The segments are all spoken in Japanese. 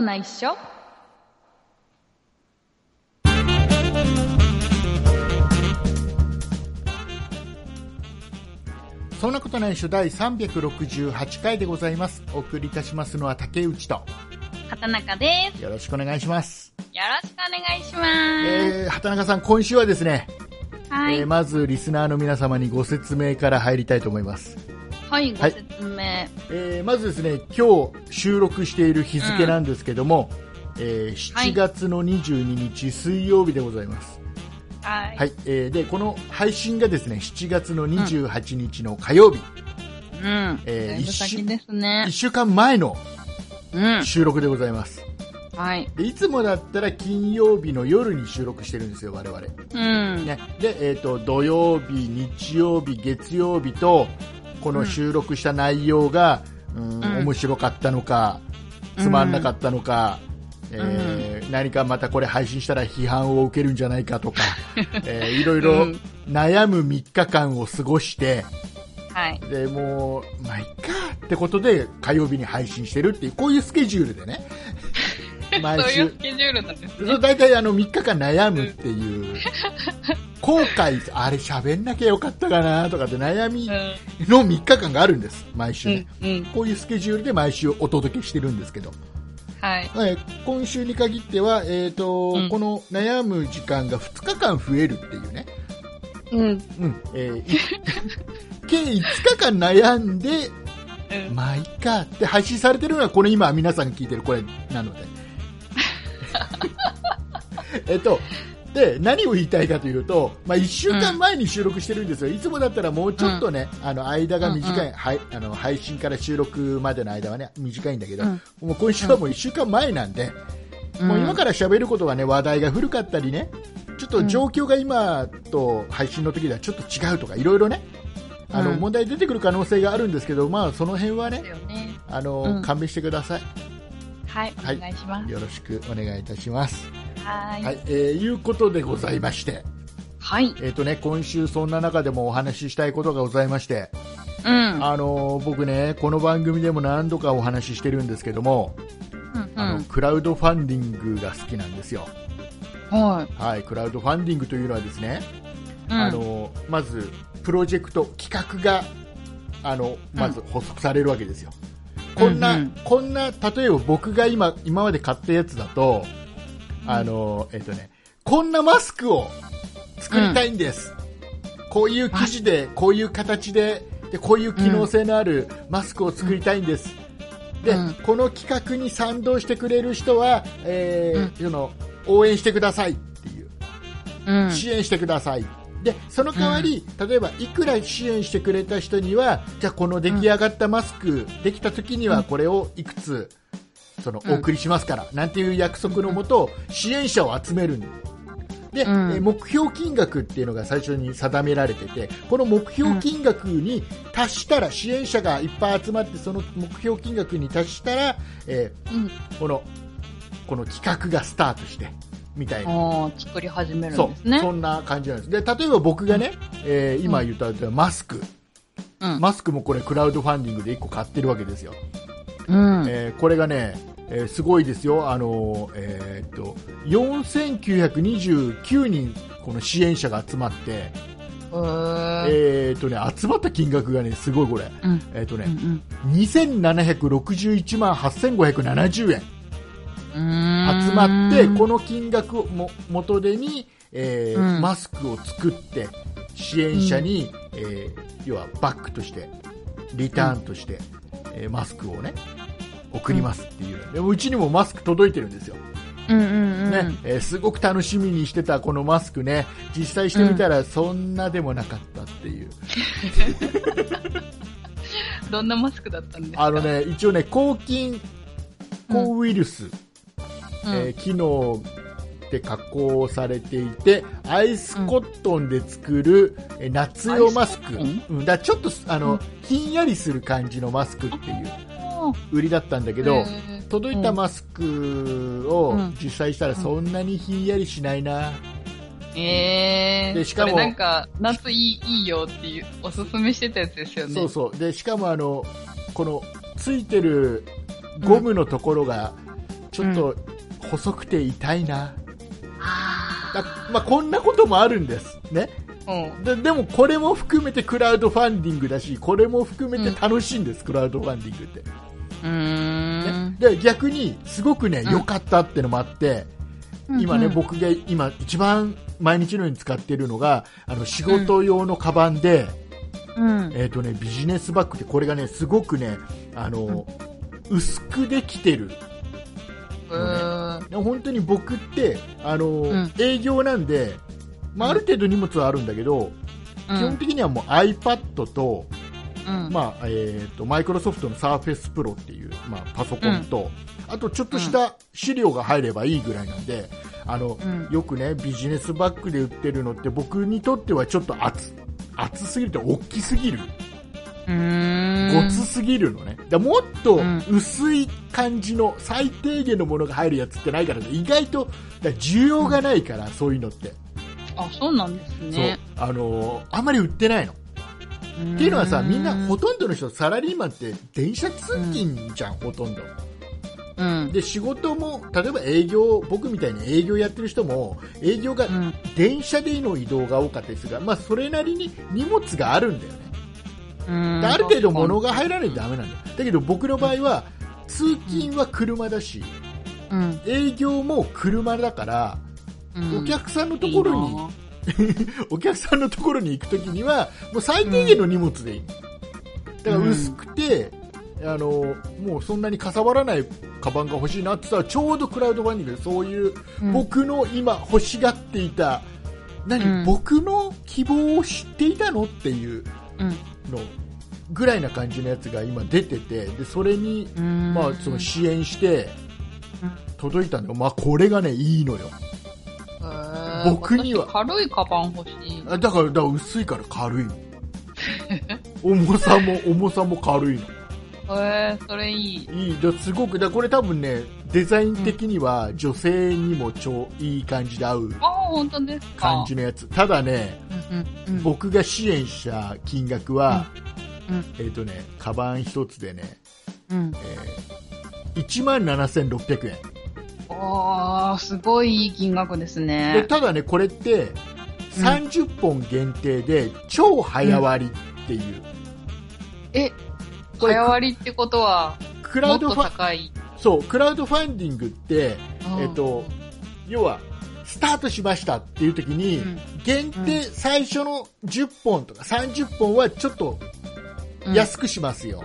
ことないっしょそんなことないっしょ第368回でございます。お送りいたしますのは竹内と、畑中です。よろしくお願いします。よろしくお願いします。えー、畑中さん、今週はですね、はい、えーまずリスナーの皆様にご説明から入りたいと思います。はい、ごはい説明。えーまずですね、今日収録している日付なんですけども、えーはい7月の22日水曜日でございます。はい。はい、えーで、この配信がですね、7月の28日の火曜日、うん。えーだいぶ先ですね1。週間前のうん。収録でございます。はい。でいつもだったら金曜日の夜に収録してるんですよ、我々。うん。ね、で、えっ、と、土曜日、日曜日、月曜日と、この収録した内容が、うんうん。面白かったのか、つまんなかったのか、えー何かまたこれ配信したら批判を受けるんじゃないかとか、えーいろいうろん。悩む3日間を過ごして、はい。で、もう、まあ、いっかってことで火曜日に配信してるっていう、こういうスケジュールでね、毎週そういうス、ケジュールなんですね。大体あの3日間悩むっていう、後悔、あれ喋んなきゃよかったかなとかって悩みの3日間があるんです、毎週うん。ね。うん。うん。こういうスケジュールで毎週お届けしてるんですけど、はい。はい今週に限っては、えーとうんこの悩む時間が2日間増えるっていうね、うん。うんえーい 計5日間悩んで、うん。まあいいかって配信されてるのはこれ今皆さんが聞いてるこれなので えっとで何を言いたいかというと、まあ、1週間前に収録してるんですよ、いつもだったらもうちょっとね、あの間が短い、うん。はい、あの配信から収録までの間はね短いんだけど、うん。もう今週はもう1週間前なんで、もう今から喋ることはね話題が古かったりねちょっと状況が今と配信の時ではちょっと違うとかいろいろねあのうん。問題出てくる可能性があるんですけど、まあその辺はねね。あの、うん。勘弁してください。はい。はいお願いします。よろしくお願いいたします。はーい。はい、えー、いうことでございまして、はい。えっ、とね、今週そんな中でもお話ししたいことがございまして、うん。あのー僕ね、この番組でも何度かお話ししてるんですけども、うんあの、クラウドファンディングが好きなんですよ。ははい、クラウドファンディングというのはですね、い。あのーまず、プロジェクト、企画が、あの、まず発足されるわけですよ。こんな、うんうんこんな、例えば僕が今、今まで買ったやつだと、あの、えっとね、こんなマスクを作りたいんです。こういう生地で、こういう形で、で、こういう機能性のあるマスクを作りたいんです。で、うんこの企画に賛同してくれる人は、えーその応援してくださいっていう。うん。支援してください。で、その代わり、例えば、いくら支援してくれた人には、じゃあこの出来上がったマスク、できた時にはこれをいくつ、その、うん。お送りしますから、なんていう約束のもと、支援者を集めるんで、うん。えー目標金額っていうのが最初に定められてて、この目標金額に達したら、支援者がいっぱい集まって、その目標金額に達したら、えうん。ーこの、この企画がスタートして、みたいな。作り始めるそんですね。う、そんな感じなんです。で、例えば僕がね、えー今言ったマスク、うん。マスクもこれクラウドファンディングで1個買ってるわけですよ。うん。えーこれがね、えーすごいですよ。あのーえーっと、4929人、この支援者が集まって、えーっとね、集まった金額がね、すごいこれ。うん。えーっとね、うん2761万8570円うん。集まって、この、の金額をも元手に、えーうん。マスクを作って、支援者に、えー要はバックとして、リターンとして、えーマスクをね、送りますっていう。でもうちにもマスク届いてるんですよ。うんうんうん。ね、えーすごく楽しみにしてたこのマスクね、実際してみたらそんなでもなかったっていう。どんなマスクだったんですか？あの、ね、一応ね、抗菌、抗ウイルス、うん。えー機能で加工されていてアイスコットンで作る、えー夏用マスク、うん、だちょっとあの、うんひんやりする感じのマスクっていう売りだったんだけど、届いたマスクをうん。実際したらそんなにひんやりしないな、えー、でしかもなんか、夏いい、いいよっていう、おすすめしてたやつですよね。そうそう。でしかもあのこのついてるゴムのところが、ちょっと細くて痛いな。あだまあ、こんなこともあるんです。ね。ーうん。ででもこれも含めてクラウドファンディングだし、これも含めて楽しいんです、クラウドファンディングって。うーん。で逆にすごくねうん良かったってのもあって、今ね、僕が今一番毎日のように使っているのがあの仕事用のカバンで、うん。えっ、とねビジネスバッグでこれがねすごくねあの、薄くできてる本当に僕ってあの、ん。営業なんで、まあ、ある程度荷物はあるんだけど、基本的にはもう iPad と、うん。まあえー、とマイクロソフトの Surface Pro っていう、まあ、パソコンと、あとちょっとした資料が入ればいいぐらいなんで、あのうん。よくねビジネスバッグで売ってるのって僕にとってはちょっと厚厚すぎると大きすぎる。ごつすぎるのね。だもっとうん。薄い感じの最低限のものが入るやつってないから意外とだから需要がないから、そういうのって、あ、そうなんですね。そう。あのーあんまり売ってないの。っていうのはさみんなほとんどの人サラリーマンって電車通勤じゃん、ほとんど。うん。で仕事も例えば営業僕みたいに営業やってる人も営業がうん。電車での移動が多かったりするが、まあ、それなりに荷物があるんだよねある程度物が入らないとダメなんだよ。だけど僕の場合は通勤は車だしうん。営業も車だからうん。お客さんのところに お客さんのところに行くときにはもう最低限の荷物でいい、だから薄くて、あのもうそんなにかさばらないカバンが欲しいなって言ったらちょうどクラウドファンディングでそういう、うん。僕の今欲しがっていた何、うん。僕の希望を知っていたのっていううん。のぐらいな感じのやつが今出ててでそれに、うん。まあ、その支援してうん。届いたんだよ、まあ、これがねいいのよ。僕には。私軽いカバン欲しい。あだからだから薄いから軽いの。重さも重さも軽いの。へえ、それいい。いい。だすごくだこれ多分ねデザイン的には女性にも超いい感じで合うああ、本当ですか。感じのやつただねうんうんうん。僕が支援した金額は、うんうんえっ、とねカバン一つでね、うん。えー、1万7600円ああ、すごいいい金額ですでね。ただねこれって30本限定で超早割りっていう、え、これ早割りってことは、クラウドファ高い？そうクラウドファンディングってうんえっと、要は、スタートしましたっていう時に、うん。限定最初の10本とか30本はちょっとうん。安くしますよ。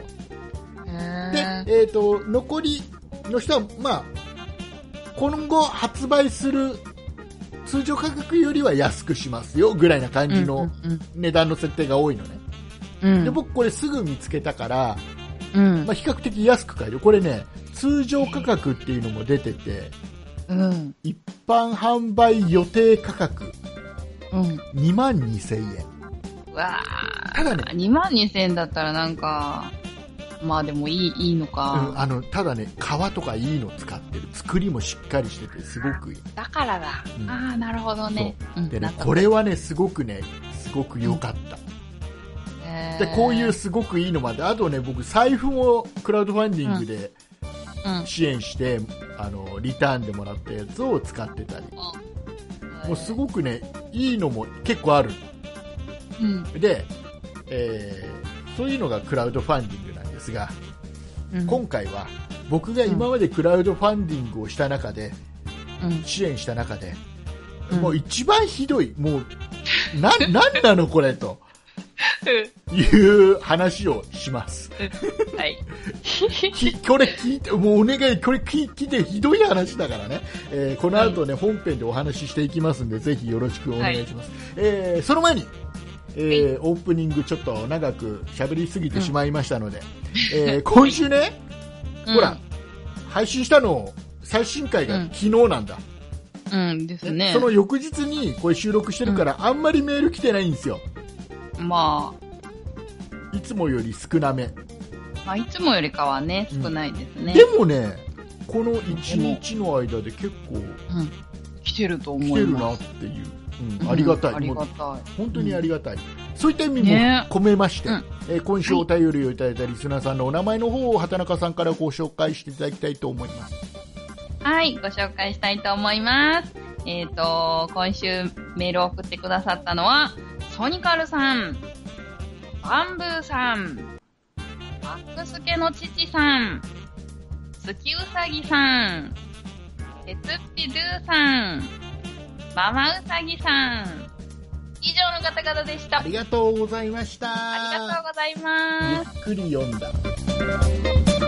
へで、ー。えっ、と、残りの人は、まあ、今後発売する通常価格よりは安くしますよぐらいな感じのうん値段の設定が多いのね。うんうん。で、僕これすぐ見つけたから、うん。まあ、比較的安く買える。これね、通常価格っていうのも出てて、うん。一般販売予定価格うん。2万2000円。うわただね。あ2万2000円だったらなんかまあでもいいいいのうん、か、あのただね革とかいいの使ってる。作りもしっかりしててすごくいい。だからだ、うん。ああなるほどね。う。ん。でねこれはねすごくねすごく良かった、へー。でこういうすごくいいのまであとね僕財布もクラウドファンディングでうん支援して、あのリターンでもらったやつを使ってたり。もうすごくねいいのも結構ある。うん。で、えーそういうのがクラウドファンディングなんですがうん。今回は僕が今までクラウドファンディングをした中で、うん。支援した中で、うん。もう一番ひどい、もう、な、なんなのこれという話をします。はいきこれ聞いて、もうお願い、これ聞聞いてひどい話だからね。えーこの後ね、本編でお話ししていきますんで、ぜひよろしくお願いします。えーその前に、えーオープニングちょっと長く喋りすぎてしまいましたので、えー今週ね、ほら、配信したの、最新回がうん昨日なんだ。うん、うんですねその翌日にこれ収録してるから、あんまりメール来てないんですよ。まいつもより少なめ。あ、まあいつもよりかはねうん。少ないですね、でもね、この1日の間で結構うん、来てると思来てるいますなっていう、うん。ありがたい。うんありもうがたい。本当にありがたい。そういった意味もね。込めまして、うん。えー今週お便りをいただいたリスナーさんのお名前の方を畑中さんからご紹介していただきたいと思います。はい、ご紹介したいと思います。えっ、と、今週メールを送ってくださったのは、ソニカルさん、バンブーさん、バックスケの父さん、月うさぎさん、てつっぴドゥさん、ママうさぎさん、以上の方々でした。ありがとうございました。ありがとうございます。ゆっくり読んだ。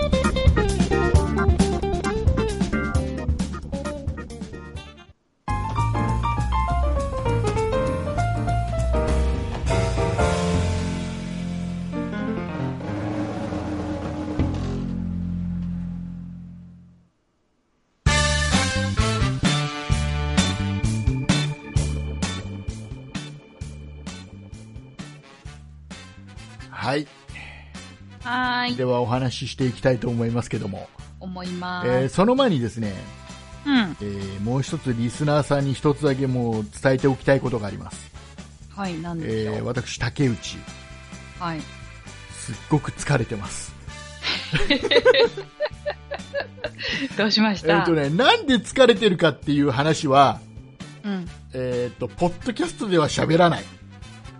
はーい、ではお話ししていきたいと思いますけども、思います。えーその前にですね、うん。えーもう一つリスナーさんに一つだけもう伝えておきたいことがあります。はい、なんでしょう。えー私、竹内、はい。すっごく疲れてます。どうしました、えっ、とね、なんで疲れてるかっていう話は、うん。えっ、と、ポッドキャストでは喋らない。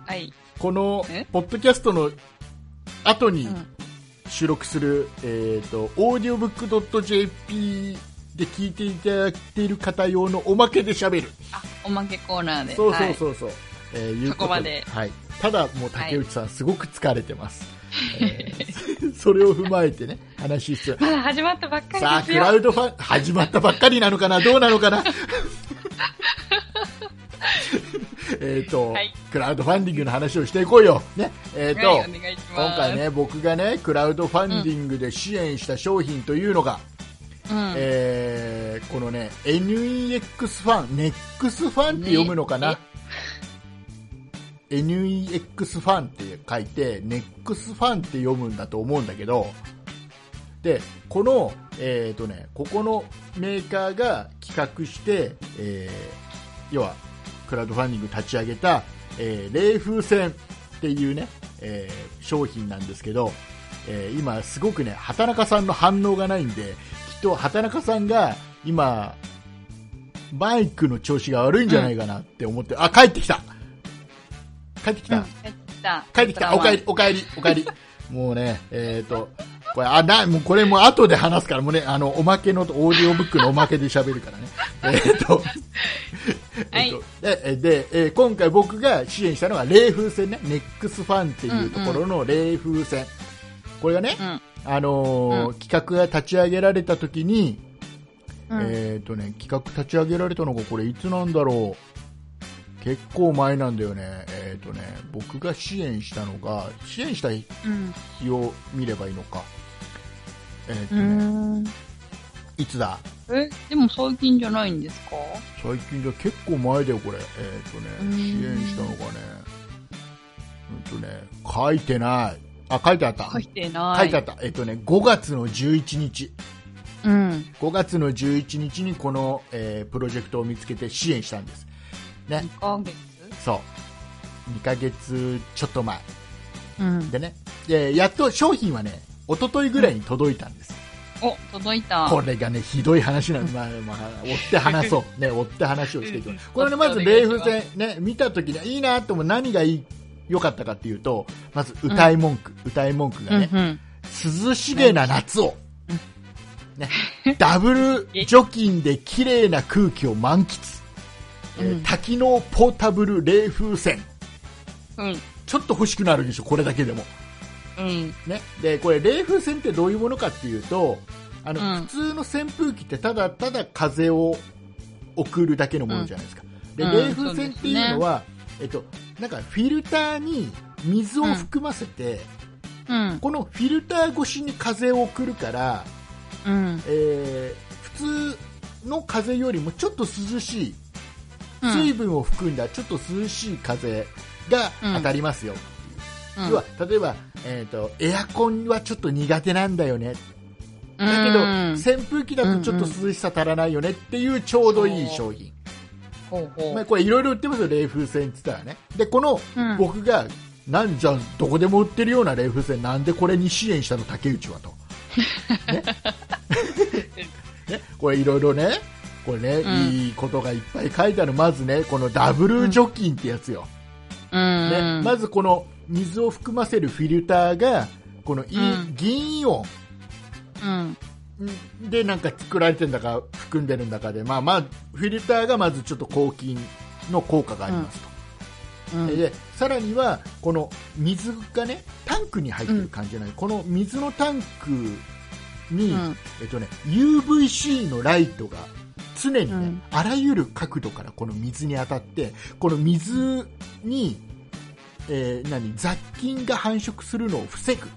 はい。このえ、ポッドキャストの後にうん。収録する、えっ、と、audiobook.jp で聞いていただいている方用のおまけで喋る。あ、おまけコーナーで。そうそうう。そうそう。えーいうことそこまではい。ただ、もう竹内さん、すごく疲れてます。えー それを踏まえてね、話必要。まだ始まったばっかさあ、りですよ。クラウドファン、始まったばっかりなのかなどうなのかな えっと、はいクラウドファンディングの話をしていこうよ。ね。えっ、と、はい。今回。ね、僕がね、クラウドファンディングで支援した商品というのが、うん。えーこのね、NEX ファン、NEX ファンって読むのかな、ね NEX ファンって書いて、NEX ファンって読むんだと思うんだけど、で、この、えっ、とね、ここのメーカーが企画して、えー要は、クラウドファンディング立ち上げた、えー冷風船っていうね、えー商品なんですけど、えー今すごくね、畑中さんの反応がないんで、きっと畑中さんが今、マイクの調子が悪いんじゃないかなって思って、あ、帰ってきた。帰ってきた、うん帰ってきた。帰ってきた。おかえり、おかえり、おかえり。もうね、えっ、と、これ、あ、な、もうこれもう後で話すから、もうね、あの、おまけの、オーディオブックのおまけで喋るからね。えっと、えっと、で、で、えー今回僕が支援したのは、冷風船ね、ネックスファンっていうところの冷風船。これがね、うん。あのーうん企画が立ち上げられた時に、うん。えっ、とね、企画立ち上げられたのがこれいつなんだろう。結構前なんだよね。えっ、とね、僕が支援したのが、支援した日うん。を見ればいいのか。えっ、とうね、ん。いつだ？え、でも最近じゃないんですか？最近じゃ結構前だよ、これ。えっ、とうんね、支援したのがね、うんとね、書いてない。あ、書いてあった。書いてない。書いてあった。えっ、とね、5月の11日。うん。5月の11日にこの、えープロジェクトを見つけて支援したんです。ね。2ヶ月？そう。2ヶ月ちょっと前。うん。でね。で、やっと商品はね、一昨日ぐらいに届いたんです。お、届いた。これがね、ひどい話なんです。まあ、まあ、追って話そう。ね、追って話をしていきます。これね、まず、お願いします冷風船、ね、見たときに、いいなと思う何がいい、良かったかっていうと、まず、歌い文句。歌い文句がね、うんうん。涼しげな夏を、ね、ダブル除菌で綺麗な空気を満喫。多機能ポータブル冷風船。うん。ちょっと欲しくなるでしょ、これだけでも。うん。ね、でこれ冷風船ってどういうものかっていうとあの、うん普通の扇風機ってただただ風を送るだけのものじゃないですか、でうん冷風船っていうのは、えっと、なんかフィルターに水を含ませて、うん。このフィルター越しに風を送るから、うん。えー普通の風よりもちょっと涼しいうん水分を含んだちょっと涼しい風が当たりますよ、うん。要は例えば、えー、とエアコンはちょっと苦手なんだよね。だけど、うん扇風機だとちょっと涼しさ足らないよねっていうちょうどいい商品。まあ、これいろいろ売ってますよ冷風船って言ったらね。でこの、うん。僕がなんじゃあどこでも売ってるような冷風船なんでこれに支援したの竹内はと、ね、ね、これいろいろね、これね、うんいいことがいっぱい書いてある。まずね、このダブル除菌ってやつよ。うん。ね、まずこの水を含ませるフィルターが、このうん銀イオうん。ンでなんか作られてるんだか含んでるんだかで、まあまあ、フィルターがまずちょっと抗菌の効果がありますと。うん。でさらにはこの水がねタンクに入ってる感じじゃない、この水のタンクに、うんえっとね、UVC のライトが常にね、うん。あらゆる角度からこの水に当たってこの水に、えー何雑菌が繁殖するのを防ぐ。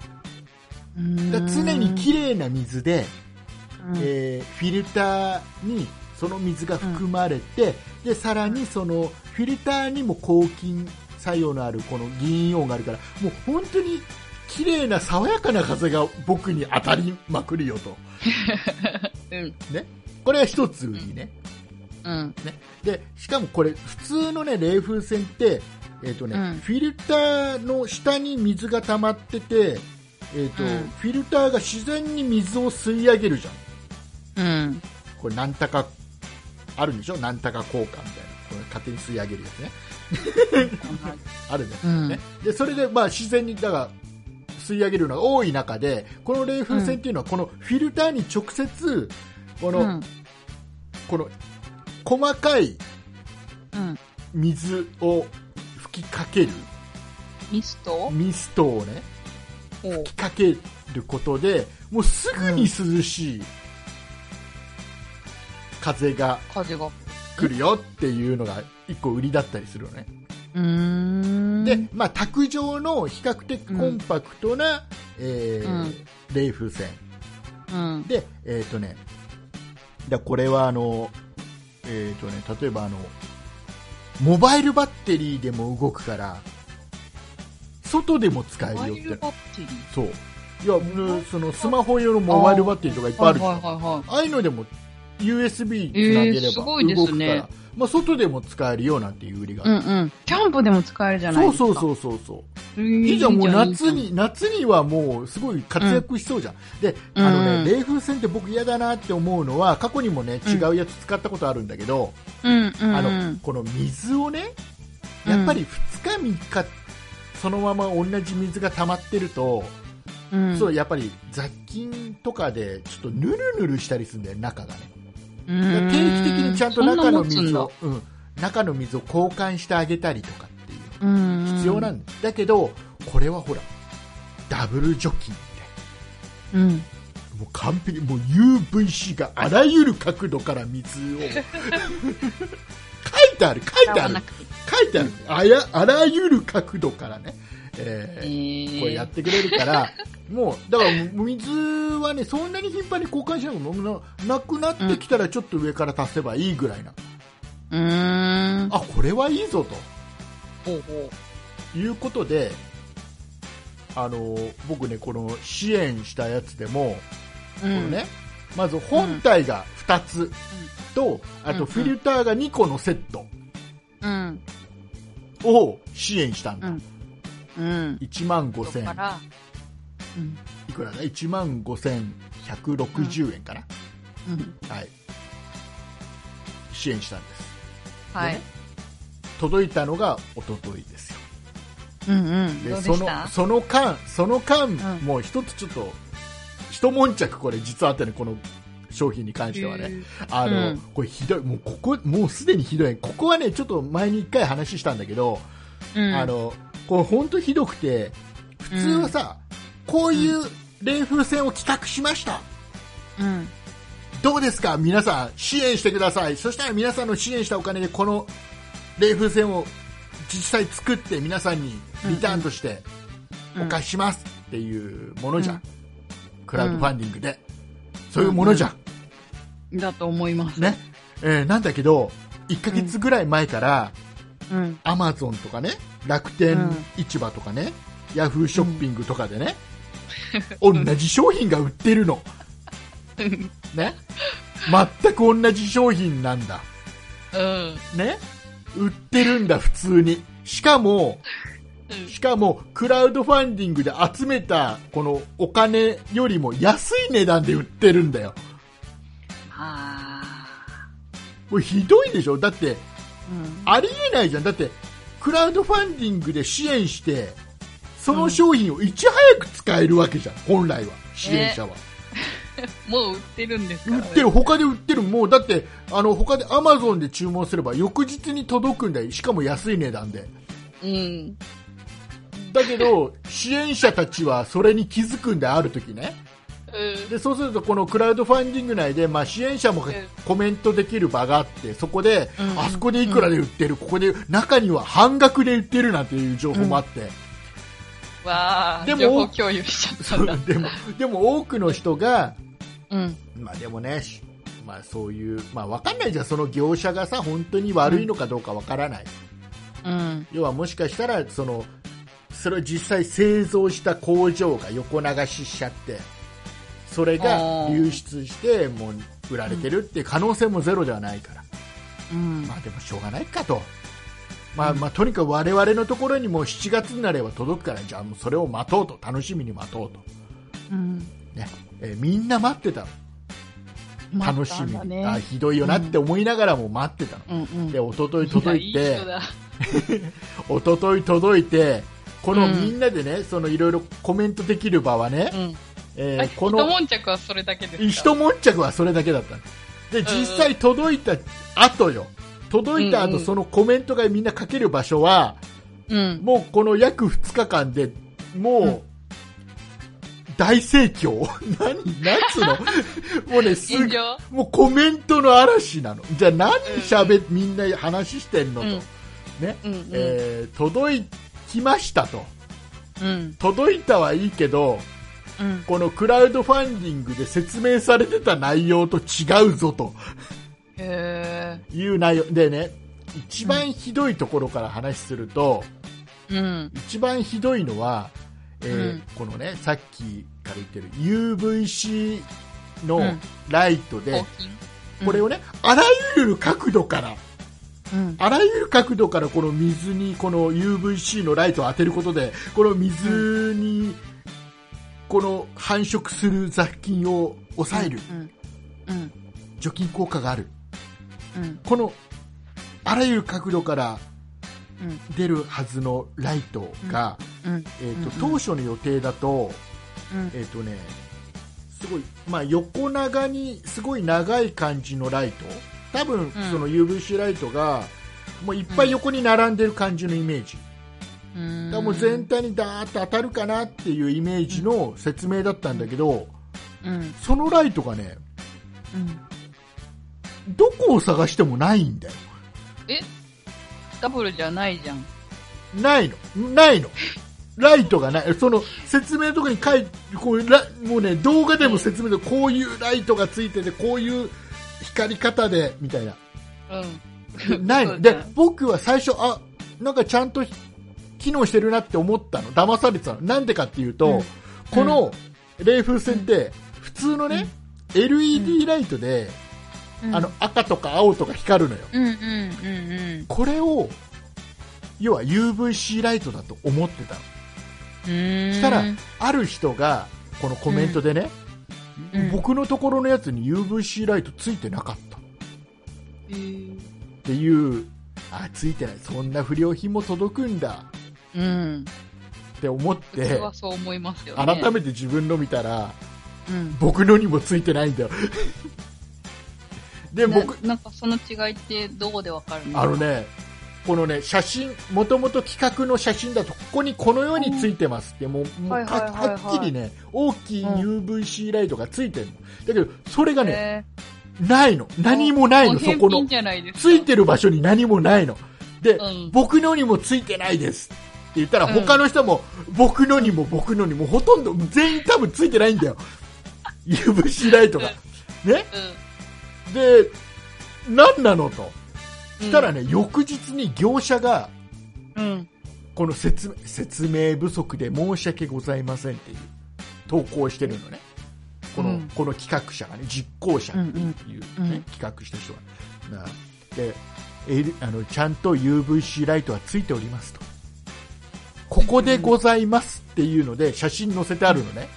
だ常に綺麗な水で、うん。えーフィルターにその水が含まれて、でさらにそのフィルターにも抗菌作用のあるこの銀イオンがあるからもう本当に綺麗な爽やかな風が僕に当たりまくるよと。うん。これが一つ売りね。うん。でしかもこれ普通のね冷風船って、えーとねうん。フィルターの下に水が溜まってて、えーとうん。フィルターが自然に水を吸い上げるじゃん。うん。これなんたかあるんでしょ？なんたか効果みたいな。これ勝手に吸い上げるやつね。あるんですうん。ね、でそれでまあ自然にだから吸い上げるのが多い中でこの冷風船っていうのはこのフィルターに直接この,、うん。この細かいうん。水を吹きかけるミスト？ミストをね吹きかけることでもうすぐに涼しい風が風が。来るよっていうのが一個売りだったりするのね、うーん。で、まあ、卓上の比較的コンパクトな、えーうん冷風船うん。で、えっ、とね、だこれはあの、えっ、とね、例えばあの、モバイルバッテリーでも動くから、外でも使えるよってそう。いや、うんそのスマホ用のモバイルバッテリーとかいっぱいあるじ。ああいうのでも USB つなげれえーすばごいですね動くから、まあ、外でも使えるよなんていう売りがある、うんうん。キャンプでも使えるじゃないですか。そうそうそうそうそうう。いいじゃん、もう夏に、夏にはもうすごい活躍しそうじゃん。で、あのね、うん冷風船って僕嫌だなって思うのは、過去にもね、違うやつ使ったことあるんだけど。うんうん。あの、この水をね、やっぱり2日3日、そのまま同じ水が溜まってると、うん、そう、やっぱり雑菌とかで、ちょっとぬるぬるしたりするんだよ、中がね。定期的にちゃんと中の水を、うん、中の水を交換してあげたりとかっていう必要なんだ、だけどこれはほらダブル除菌ってうん。うん。もう完璧。もう UVC があらゆる角度から水を。書いてある書いてある。書いてある。あやあらゆる角度からね、ええーーこれやってくれるから、もうだから水はねそんなに頻繁に交換しなくてもななくなってきたらちょっと上から足せばいいぐらいな、うーん。あこれはいいぞとほうほいうことで、あの僕ね、この支援したやつでも、う。うん。このね、まず本体が2つと、あとフィルターが2個のセットうん。を支援したんだ。うんうん。1万そっ5000から、うん。いくらだ ?1 万5160円かな、うん。はい。支援したんです。はいね。届いたのが一昨日ですよ。うんうん。どうででそのその間、その間、んもう一つちょっと、一悶着これ実はあったね、この商品に関してはね。あの、うんこれひどい、もうここ、もうすでにひどい。ここはね、ちょっと前に一回話したんだけど、うん。あの、これ本当ひどくて、普通はさ、こういう冷風船を企画しました。うん。どうですか？皆さん、支援してください。そしたら皆さんの支援したお金でこの冷風船を実際作って皆さんにリターンとしてうんお貸ししますっていうものじゃん。うんクラウドファンディングで。そういうものじゃん。だと思います。ね。えーなんだけど、1ヶ月ぐらい前から、うん。アマゾンとかね、楽天市場とかね、ヤフーショッピングとかでね、同じ商品が売ってるの。ね？全く同じ商品なんだ。うん。ね？売ってるんだ、普通に。しかも、しかも、クラウドファンディングで集めた、このお金よりも安い値段で売ってるんだよ。これひどいでしょ？だってうん。ありえないじゃん。だってクラウドファンディングで支援してその商品をいち早く使えるわけじゃん。本来は。支援者は、もう売ってるんですか。売ってる。他で売ってる。もうだってあの他でアマゾンで注文すれば翌日に届くんだよ。しかも安い値段で。うん。だけど支援者たちはそれに気づくんだよ。ある時ねうん。でそうするとこのクラウドファンディング内で、まあ、支援者もうん。コメントできる場があってそこで、うん。あそこでいくらで売ってる、ここで中には半額で売ってるなんていう情報もあって、わあ、でも共有しちゃった。でもでも多くの人が、うん。まあ、でもね、しまあ、そういう、まあ、わかんないじゃんその業者がさ本当に悪いのかどうかわからない、うん。要はもしかしたらそのそれを実際製造した工場が横流ししちゃってそれが流出してもう売られてるっていう可能性もゼロではないから、うん。まあでもしょうがないかと、まあまあ、とにかく我々のところにも7月になれば届くからじゃあもうそれを待とうと。楽しみに待とうと、うん。ね。えーみんな待ってたの。楽しみねあひどいよなって思いながらも待ってたの、うん。うん。で一昨日届いいて一昨日届いて このうん。みんなでね、そのいろいろコメントできる場はね、うん。えーこの悶着はそれだけですか？一悶着はそれだけだった。ので実際届いた後よ。届いた後、うんうん。そのコメントがみんな書ける場所はうん。もうこの約2日間でもう、うん。大盛況。何何つうの？もうねすもうコメントの嵐なの。じゃあ何しゃべ、みんな話してんのと、うん。ね？うんうん。えー届きましたと。うん。届いたはいいけどうん。このクラウドファンディングで説明されてた内容と違うぞとへいう内容でね一番ひどいところから話すると、え。うん。一番ひどいのは、えーうんこのねさっきから言ってる UVC うのんライトで、これをねあらゆる角度からうん。あらゆる角度からこの水にこの UVC のライトを当てることでこの水にこの繁殖する雑菌を抑えるうん。うん。除菌効果があるうん。このあらゆる角度からうん。出るはずのライトが、うん。えーと当初の予定だと,、うん。えーとね、すごい、まあ、横長にすごい長い感じのライト多分その UVC ライトがもういっぱい横に並んでる感じのイメージ、うん。だからもう全体にダーッと当たるかなっていうイメージの説明だったんだけど、うん。そのライトがねうん。どこを探してもないんだよ。え？ダブルじゃないじゃん。ないの。ないの。ライトがない。その説明のところに書いてこうラもうね動画でも説明でこういうライトがついててこういう光り方でみたいな。うん。ないの。で僕は最初あなんかちゃんと機能してるなって思ったの。騙されてたの。なんでかっていうと、うん。この冷風船って普通のね、LED ライトで、うん。あの、赤とか青とか光るのよ。うんうんうんこれを要は UVC ライトだと思ってたの。うん。うん。したらある人がこのコメントでね、うん。僕のところのやつに UVC ライトついてなかった。っていうあついてない。そんな不良品も届くんだうん。って思っ僕てはそう思いますよね。改めて自分の見たらうん。僕のにもついてないんだよ。で僕ななんかその違いってどこでわかるの？あのねこのね写真もともと企画の写真だとここにこのようについてますってもうもうはっきりね大きいうん。UVC ライトがついてるの。だけどそれがねへないの。何もないのーそこの。ついてる場所に何もないの。で、うん。僕のにもついてないです言ったらうん。他の人も僕のにも僕のにもほとんど全員多分ついてないんだよ。UVC ライトがね？で何なのと。うん。したらね、翌日に業者がうん。この説明説明不足で申し訳ございませんっていう投稿してるのね。この,、うん。この企画者がね実行者っていう、ね企画した人が。なで L あのちゃんと UVC ライトはついておりますとここでございますっていうので写真載せてあるのね、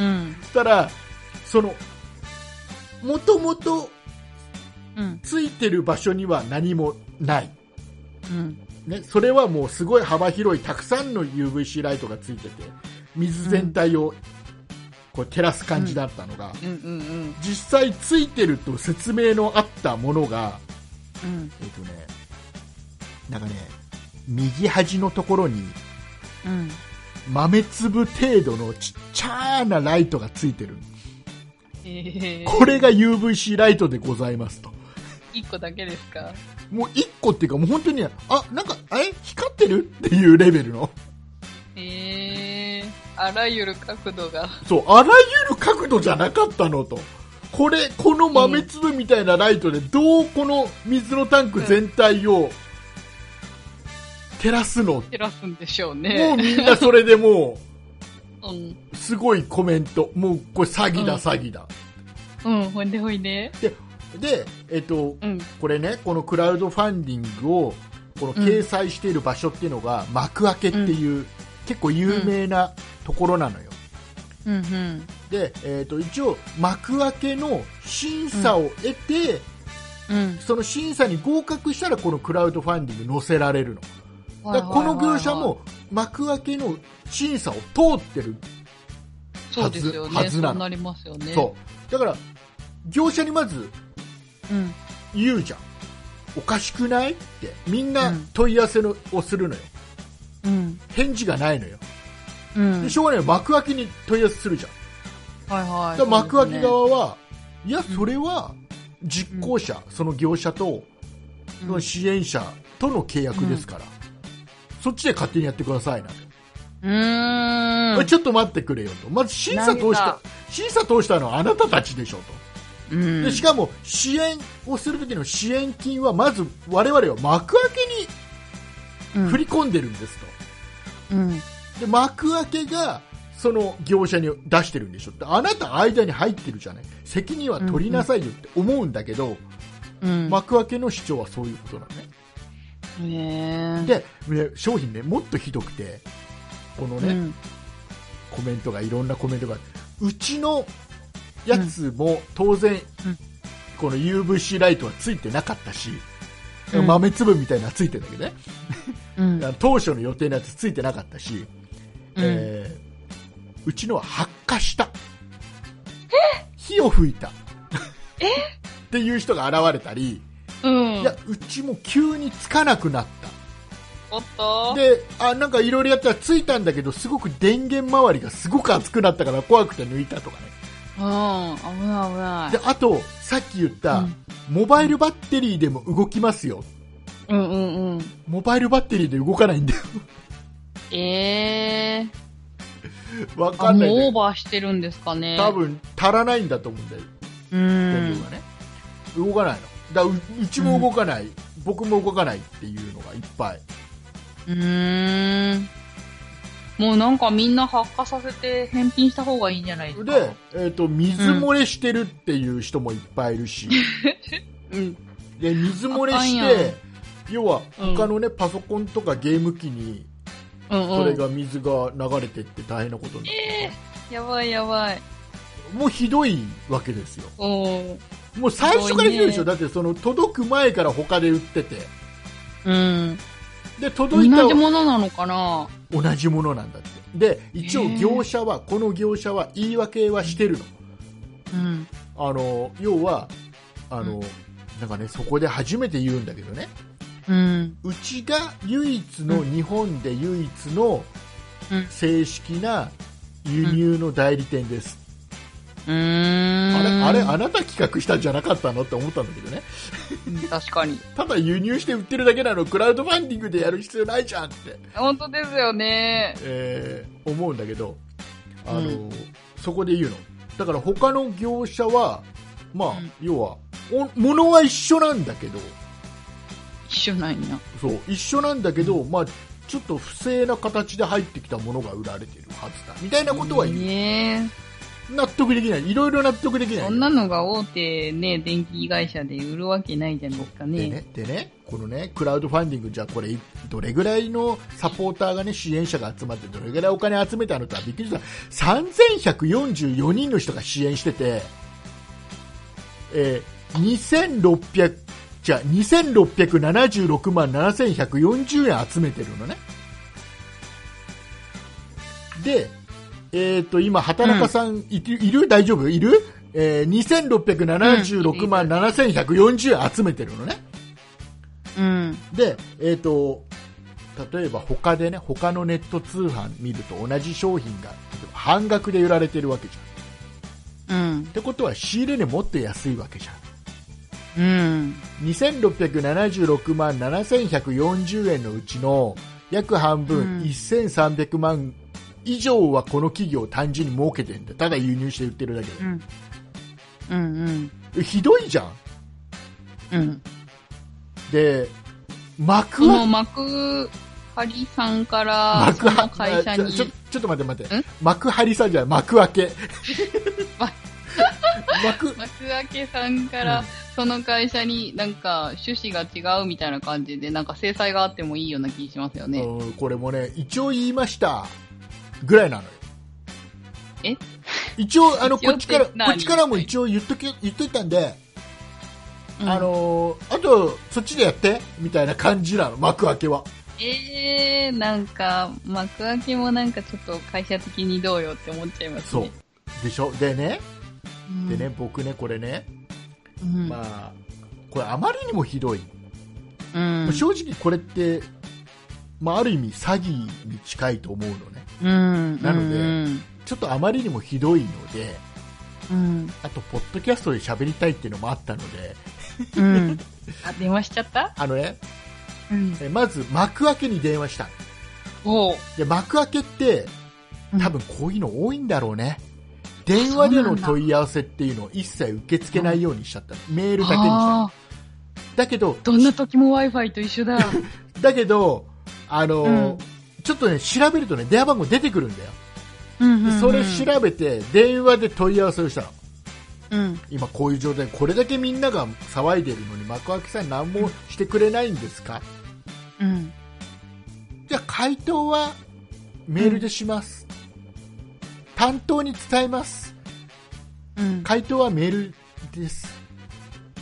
うん。そしたらそのもともとうん。ついてる場所には何もない。うん。ね、それはもうすごい幅広いたくさんの UVC ライトがついてて水全体をこう照らす感じだったのが、うん。うん。実際ついてると説明のあったものが、うん。えっとね、なんかね右端のところにうん。豆粒程度のちっちゃなライトがついてる。えー、これが UVC ライトでございますと。一個だけですか？もう1個っていうかもう本当にあなんかえ光ってる？っていうレベルの。えー、あらゆる角度が。そう、あらゆる角度じゃなかったのと。これ、この豆粒みたいなライトでどうこの水のタンク全体を照らすの、照らすんでしょうもうね。みんなそれでもう ん。う、すごいコメント。もうこれ詐欺だうん詐欺だ。うん、ほいでほいで。で、えっと、うん。これね、このクラウドファンディングを、この掲載している場所っていうのが、幕開けっていう、結構有名なところなのよ。うん、うん。で、えっと、一応、幕開けの審査を得て、うん。その審査に合格したらこのクラウドファンディング載せられるの。だこの業者も幕開けの審査を通ってる。そうですよね。はずなのそうなりますよね。そう。だから、業者にまずうん。言うじゃん。おかしくないって。みんなうん問い合わせのをするのよ。うん。返事がないのよ。うん。でしょうがないよ。幕開けに問い合わせするじゃん。はいはい。だ幕開け側は、いや、それは実行者、その業者と、その支援者との契約ですから、そっちで勝手にやってくださいなん。うーん。ちょっと待ってくれよと。まず審査通した審査通したのはあなたたちでしょと。うん。でしかも支援をするときの支援金はまず我々は幕開けに振り込んでるんですと。うん。で、幕開けがその業者に出してるんでしょって。あなた間に入ってるじゃない。責任は取りなさいよって思うんだけど、うん。幕開けの主張はそういうことなのね。で、ね。商品ね、もっとひどくて、このね、うん。コメントがいろんなコメントがうちのやつも当然、うん。この UVC ライトはついてなかったし、うん。豆粒みたいなのついてんだけどね、うん。当初の予定のやつついてなかったし、えーうちのは発火した。火を吹いた。っていう人が現れたり、うん。いやうちも急につかなくなったおっと。で、あ、なんかいろいろやったらついたんだけど、すごく電源周りがすごく熱くなったから怖くて抜いたとかね。うん。危ない危ない。で、あと、さっき言った、うんモバイルバッテリーでも動きますよ。うんうんうん。モバイルバッテリーで動かないんだよ。ええわー。あ、かんないんだよ。もうオーバーしてるんですかね。多。分、足らないんだと思うんだよ。うん電量。がね。動かないの。だううちも動かない、僕も動かないっていうのがいっぱい。うーん。もうなんかみんな発火させて返品した方がいいんじゃないですか？で、えっ、と、水漏れしてるっていう人もいっぱいいるし、うん。で、水漏れして、要はうん他のね、パソコンとかゲーム機にうんうん。それが水が流れてって大変なことになって、やばいやばい。もうひどいわけですよ。うん。もう最初からひどいでしょ。すごだってその届く前から他で売ってて、うん。で、同届いたじものなのかな？同じものなんだって。で、一応業者は、この業者は言い訳はしてるの。うん。あの、要は、あの、なんかね、そこで初めて言うんだけどね、うん。うちが唯一の、日本で唯一のうん正式な輸入の代理店です。あれ、あれ、あなた企画したんじゃなかったのって思ったんだけどね。うん確かに。ただ輸入して売ってるだけなの、クラウドファンディングでやる必要ないじゃんって、本当ですよね。えー思うんだけど、あの、うんそこで言うの。だから他の業者は、まあ、うん要は、お物は一緒なんだけど、一緒なんや。そう、一緒なんだけど、まあ、ちょっと不正な形で入ってきたものが売られてるはずだ。みたいなことは言う。ね納得できない。いろいろ納得できない。そんなのが大手ね、電気会社で売るわけないじゃないですかね。でね、でね、このね、クラウドファンディング、じゃあこれ、どれぐらいのサポーターがね、支援者が集まって、どれぐらいお金集めたのとはびっくりした。3144人の人が支援してて、えー2600じゃあ2676万7140円集めてるのねで、えっ、と今畑中さんい,、いる？大丈夫？いる、えー、2676万7140円集めてるのねうん。で、えっ、と、例えば他でね、他のネット通販見ると同じ商品が例えば半額で売られてるわけじゃん。うんっ。てことは仕入れ値もっと安いわけじゃん。うん。2676万7140円のうちの約半分、うん1300万以上はこの企業単純に儲けてるんだ。ただ輸入して売ってるだけうん。うん。で。ひどいじゃん。うん。で、幕は、この幕張さんから、その会社にちょ、ちょちょっと待って待ってん？幕張さんじゃない、幕開け。ま幕、幕開けさんから、その会社になんか趣旨が違うみたいな感じで、なんか制裁があってもいいような気しますよね。うんこれもね、一応言いました。ぐらいなのよ。え？一応、あの、こっちから、こっちからも一応言っとけ、言っといたんで、うんあのーあと、そっちでやって、みたいな感じなの、幕開けは。えー、なんか、幕開けもなんかちょっと会社的にどうよって思っちゃいますそうね。。でしょ？でね、うんでね、僕ね、これね、うん。まあ、これあまりにもひどい。うん。正直これって、まあ、ある意味詐欺に近いと思うのね。うん。なのでうん。ちょっとあまりにもひどいので、うん。あと、ポッドキャストで喋りたいっていうのもあったので、うん。あ、電話しちゃった？あのね、うん。えまず幕開けに電話した。おう。で、幕開けって、うん多分こういうの多いんだろうね。電話での問い合わせっていうのを一切受け付けないようにしちゃったの。メールだけにしただけどー、どんな時も Wi-Fi と一緒だ。だけど、あのーうんちょっとね、調べるとね、電話番号出てくるんだよ。うんでそれ調べて、電話で問い合わせをしたの。うん。今こういう状態、これだけみんなが騒いでるのに、幕開けさん何もしてくれないんですか？うん。じゃあ回答はメールでします。担当に伝えます。うん。回答はメールです。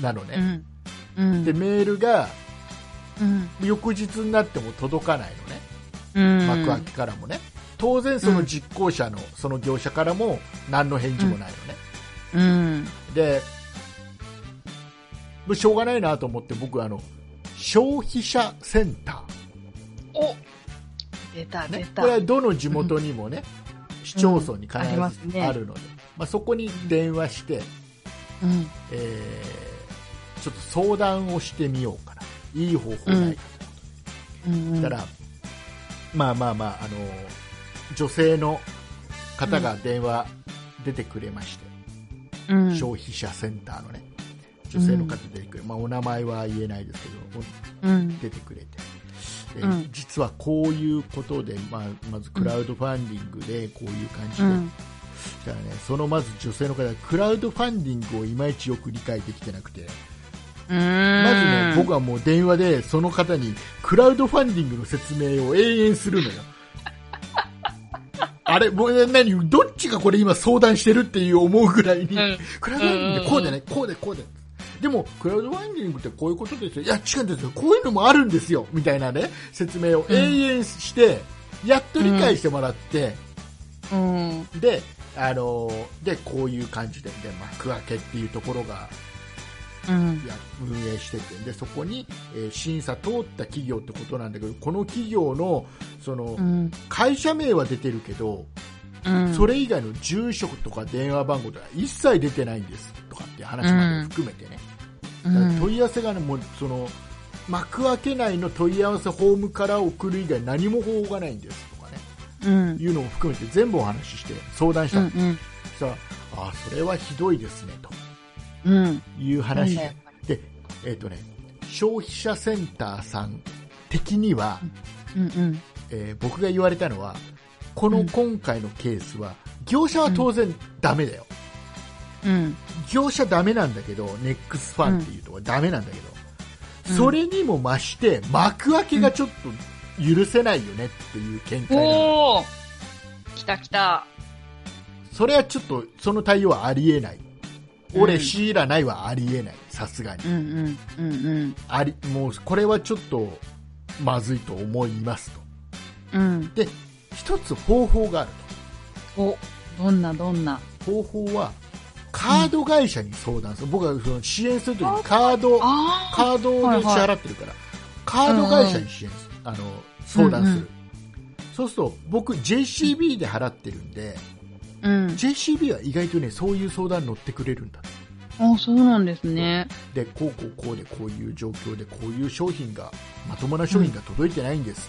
なのね。うん。うん。で、メールがうん。翌日になっても届かないのね。うん。幕開けからもね。当然その実行者の、その業者からも何の返事もないのね。うん。で、もうしょうがないなと思って僕あの、消費者センタお出た、出、た。これはどの地元にもね、市町村に必ずねあるので、まあ、そこに電話して、うん。えーちょっと相談をしてみようかな。いい方法ない。うん。ら、まあまあまあ、あの、女性の方が電話出てくれまして、うん、消費者センターのね、女性の方出てくれ、まあお名前は言えないですけど、うん。出てくれて、でうん実はこういうことで、まあ、まずクラウドファンディングでこういう感じで、うん。そしたらね、そのまず女性の方がクラウドファンディングをいまいちよく理解できてなくて、ままずね、僕はもう電話でその方にクラウドファンディングの説明を永遠するのよ。あれ、もう何、どっちがこれ今相談してるっていう思うぐらいに、うんクラウドファンディングってこうでね、こうでこうで。でも、クラウドファンディングってこういうことですよ。いや、違うんですよ。こういうのもあるんですよ。みたいなね、説明を永遠して、やっと理解してもらって、うん。で、あのーで、こういう感じで、で、幕開けっていうところが運営しててでそこに、えー審査通った企業ってことなんだけどこの企業のその、うん。会社名は出てるけど、うん。それ以外の住所とか電話番号とか一切出てないんですとかって話まで含めてね、うん、問い合わせがねもうその幕開け内の問い合わせフォームから送る以外何も方法がないんですとかねうん。いうのも含めて全部お話しして相談したの、うん。うん。そしたらあそれはひどいですねとうん。いう話なんだでえっとね、消費者センターさん的には、うん。うん。えー僕が言われたのはこのうん今回のケースは業者は当然ダメだよ、うん。業者ダメなんだけどネックスファンっていうところダメなんだけど、うんそれにも増して幕開けがちょっと許せないよねっていう見解なの。おー。来た来た。それはちょっとその対応はありえない俺強いらないはありえない。さすがに。うんうんうんうん。ありもうこれはちょっとまずいと思いますと。うん。で一つ方法があるおどんなどんな？と方法はカード会社に相談する、僕はその支援するときにカード？あカードで支払ってるから、カード会社に支援する、あの相談する、うんうそうすると僕 JCB で払ってるんで、あうん JCB は意外とねそういう相談に乗ってくれるんだ。あそうなんですね。でこうこうこうでこういう状況でこういう商品がまともな商品が届いてないんです、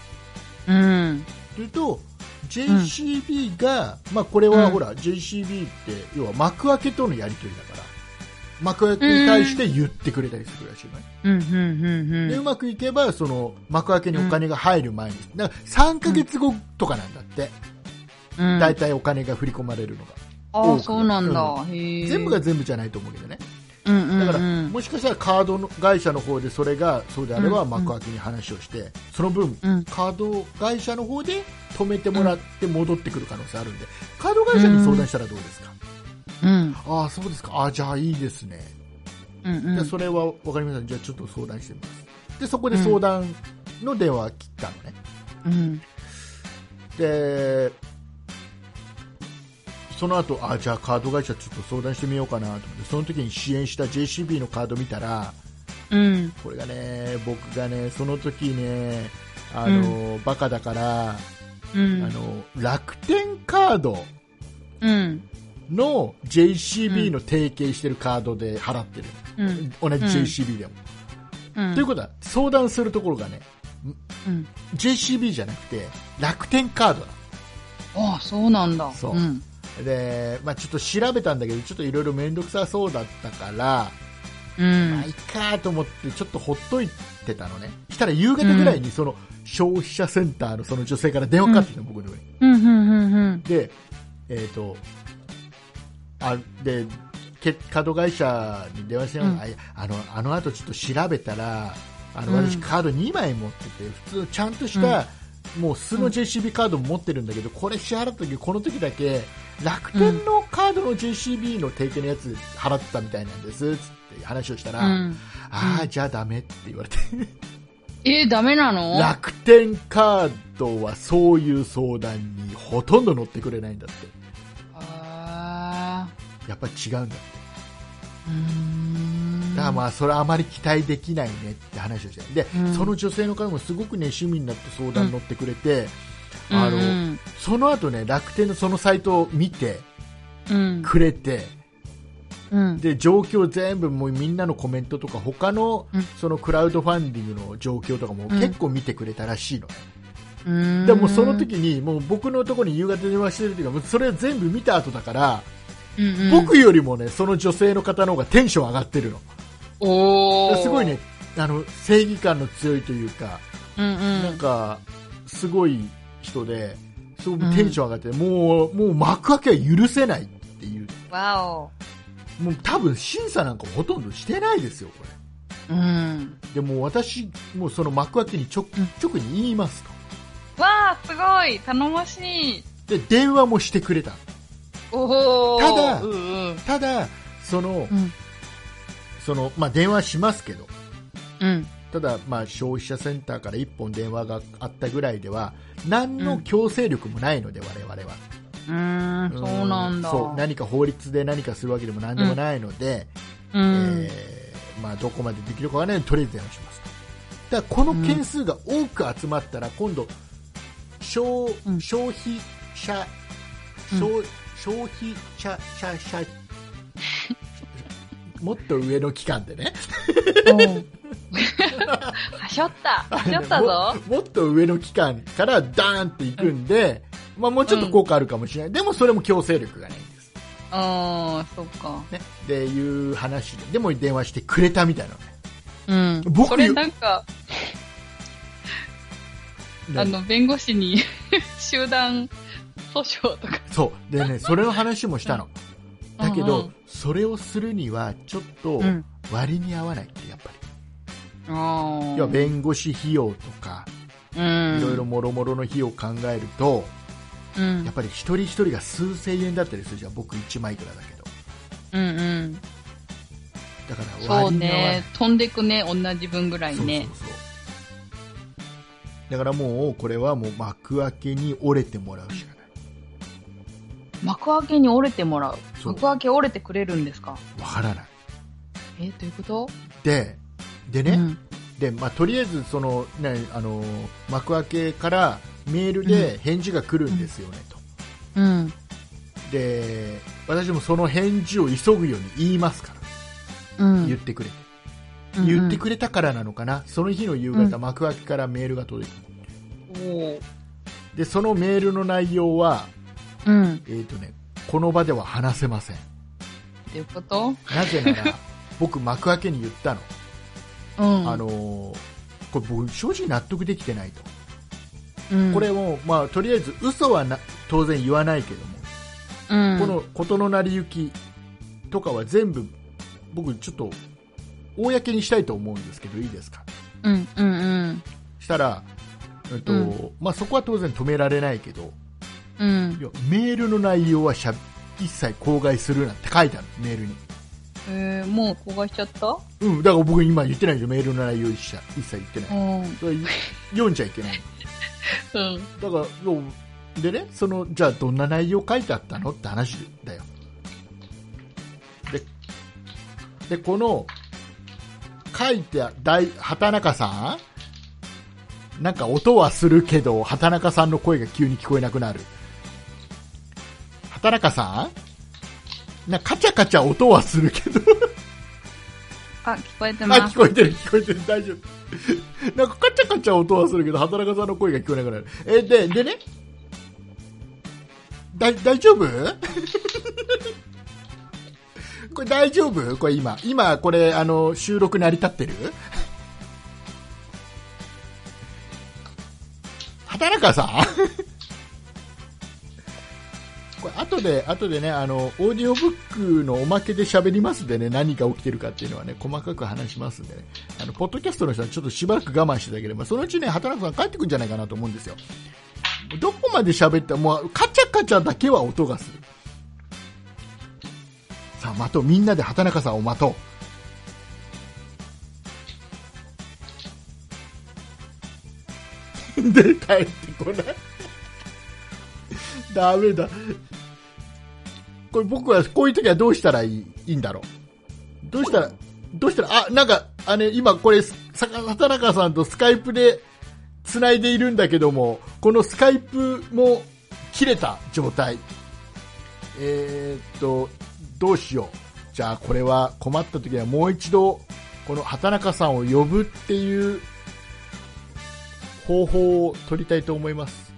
うん。というと JCB が、まあ、これはうん。ほら、JCB って要は幕開けとのやり取りだから幕開けに対して言ってくれたりするらしいのね、うんうんうんうでうんまくいけばその幕開けにお金が入る前に、だから3ヶ月後とかなんだって、うん大体お金が振り込まれるのが、ああそうなんだ。へえ全部が全部じゃないと思うけどね。うんうんうん。だから、もしかしたらカードの会社の方でそれがそうであればうん。幕開けに話をして、その分、うん。カード会社の方で止めてもらって戻ってくる可能性あるんで、カード会社に相談したらどうですか、うん。ああ、そうですか、ああ、じゃあいいですね、うんうん。じゃあそれは分かりました、じゃあちょっと相談してみます。で、そこで相談の電話切ったのね。うん。で、その後あじゃあカード会社ちょっと相談してみようかなと思って、その時に支援した JCB のカード見たら、うん。これがね、僕がね、その時ね、あの、バカだから、うん。あの、楽天カードうん。の JCB の提携してるカードで払ってる。うん。同じ JCB でも。うん。ということは、相談するところがね、うん、JCB じゃなくて、楽天カードなのああそうなんだ。そう。うんで、まあ、ちょっと調べたんだけど、ちょっといろいろ面倒くさそうだったから、うん。まあ、いいかと思って、ちょっとほっといてたのね。したら夕方ぐらいに、その、消費者センターのその女性から電話かかってきた。うん。うんうんうんで、えっ、と、あ、で、けカード会社に電話して、うん。あの、あの後ちょっと調べたら、あの、うん。私カード2枚持ってて、普通ちゃんとした、もう素の JCB カードも持ってるんだけど、これ支払った時、この時だけ、楽天のカードの JCB の提携のやつ払ってたみたいなんです、つって話をしたら、うんああ、じゃあダメって言われて。えー、ダメなの？楽天カードはそういう相談にほとんど乗ってくれないんだって。あやっぱり違うんだって。ーうーんだからまあそれはあまり期待できないねって話をして。で、うん。その女性の方もすごくね、趣味になって相談に乗ってくれて、あの、うんその後ね、楽天のそのサイトを見てうん。くれて、うん。で、状況全部もうみんなのコメントとか他のうん。そのクラウドファンディングの状況とかもうん。結構見てくれたらしいの。ね。でもその時にもう僕のところに夕方電話してる時はもうそれを全部見た後だから、うんうん。僕よりもねその女性の方の方がテンション上がってるのおー。すごいね。あの正義感の強いというか、うんうん。なんかすごい人ですごくテンション上がって、もうもう幕開けは許せないっていう。わお。もう多分審査なんかほとんどしてないですよこうん。れでもう私もうその幕開けにちょ直に言いますと。わあすごい。頼もしい。で電話もしてくれた。おおただうんうん。ただその、うんそのまあ、電話しますけど。うん。ただ、まあ、消費者センターから1本電話があったぐらいでは何の強制力もないので、我々は。うーんそうなんだ。そう。何か法律で何かするわけでも何でもないので、うん。えーまあ、どこまでできるかはねとりあえず電話しますと。だからこの件数が多く集まったら、今度消うん。消費者うん。消消費者者者もっと上の機関でね。はしょった。はしょったぞ。ももっと上の機関からダーンっていくんで、まあ、もうちょっと効果あるかもしれない、でもそれも強制力がないんです、ああそっか。ね、でいう話で。でも電話してくれたみたいなのね。うん。僕それなんかであの弁護士に 集団訴訟とか。そう。でねそれの話もしたのだけど、うんうん。それをするにはちょっとうん。割に合わないってやっぱり、ああ要は弁護士費用とかうん。いろいろもろもろの費用を考えると、うん。やっぱり一人一人が数千円だったりするじゃん。僕1枚いくらだけど。うんうん。だから割に合わない。ね。飛んでくね、同じ分ぐらいね。そうそうそう。だからもうこれはもう幕開けに折れてもらうしかない幕開けに折れてもらう。そう。幕開け折れてくれるんですか？わからない。え、どういうこと？ででね、うん。でまあ、とりあえずその、ね、あの幕開けからメールで返事が来るんですよね、と。うん。で私もその返事を急ぐように言いますから、うん。言ってくれて。うん言ってくれたからなのかな、その日の夕方、うん。幕開けからメールが届いた。でそのメールの内容は、うん。えーとね、この場では話せません。っていうこと？なぜなら 僕幕開けに言ったの、うん。あのーこれ僕正直納得できてないと、うん、これも、まあ、とりあえず嘘はな当然言わないけども、うん、この事の成り行きとかは全部僕ちょっと公にしたいと思うんですけどいいですか？うん、うん、うん。したら、えっとうん。まあ、そこは当然止められないけどうん。い。やメールの内容はしゃ一切口外するなって書いてある。メールに、えー、もう公開しちゃった？うん、だから僕今言ってないでメールの内容一切一切言ってうない、ん。それ読んじゃいけない。うん。だからでねそのじゃあどんな内容書いてあったのって話だよ。ででこの書いてあだい畑中さん？なんか音はするけど畑中さんの声が急に聞こえなくなる畑中さん？なんかカチャカチャ音はするけど。あ、聞こえてあます。聞こえてる聞こえてる。大丈夫。なんかカチャカチャ音はするけど畑中さんの声が聞こえなくなる。えででね？だ大丈夫？これ大丈夫？これ今。今これあの収録成り立ってる？畑中さん？後で後でねあのオーディオブックのおまけで喋りますでね何が起きてるかっていうのはね細かく話しますんでね。あのポッドキャストの人はちょっとしばらく我慢していただければそのうちね畑中さん帰ってくるんじゃないかなと思うんですよ。どこまで喋ったもカチャカチャだけは音がする。さあ待とう。みんなで畑中さんを待とう。で帰ってこない。ダメだ。これ僕はこういう時はどうしたらいいいいんだろう？どうしたらどうしたらあなんかあの今これさ畑中さんとスカイプでつないでいるんだけどもこのスカイプも切れた状態。えーっとどうしよう。じゃあこれは困った時はもう一度この畑中さんを呼ぶっていう方法を取りたいと思います。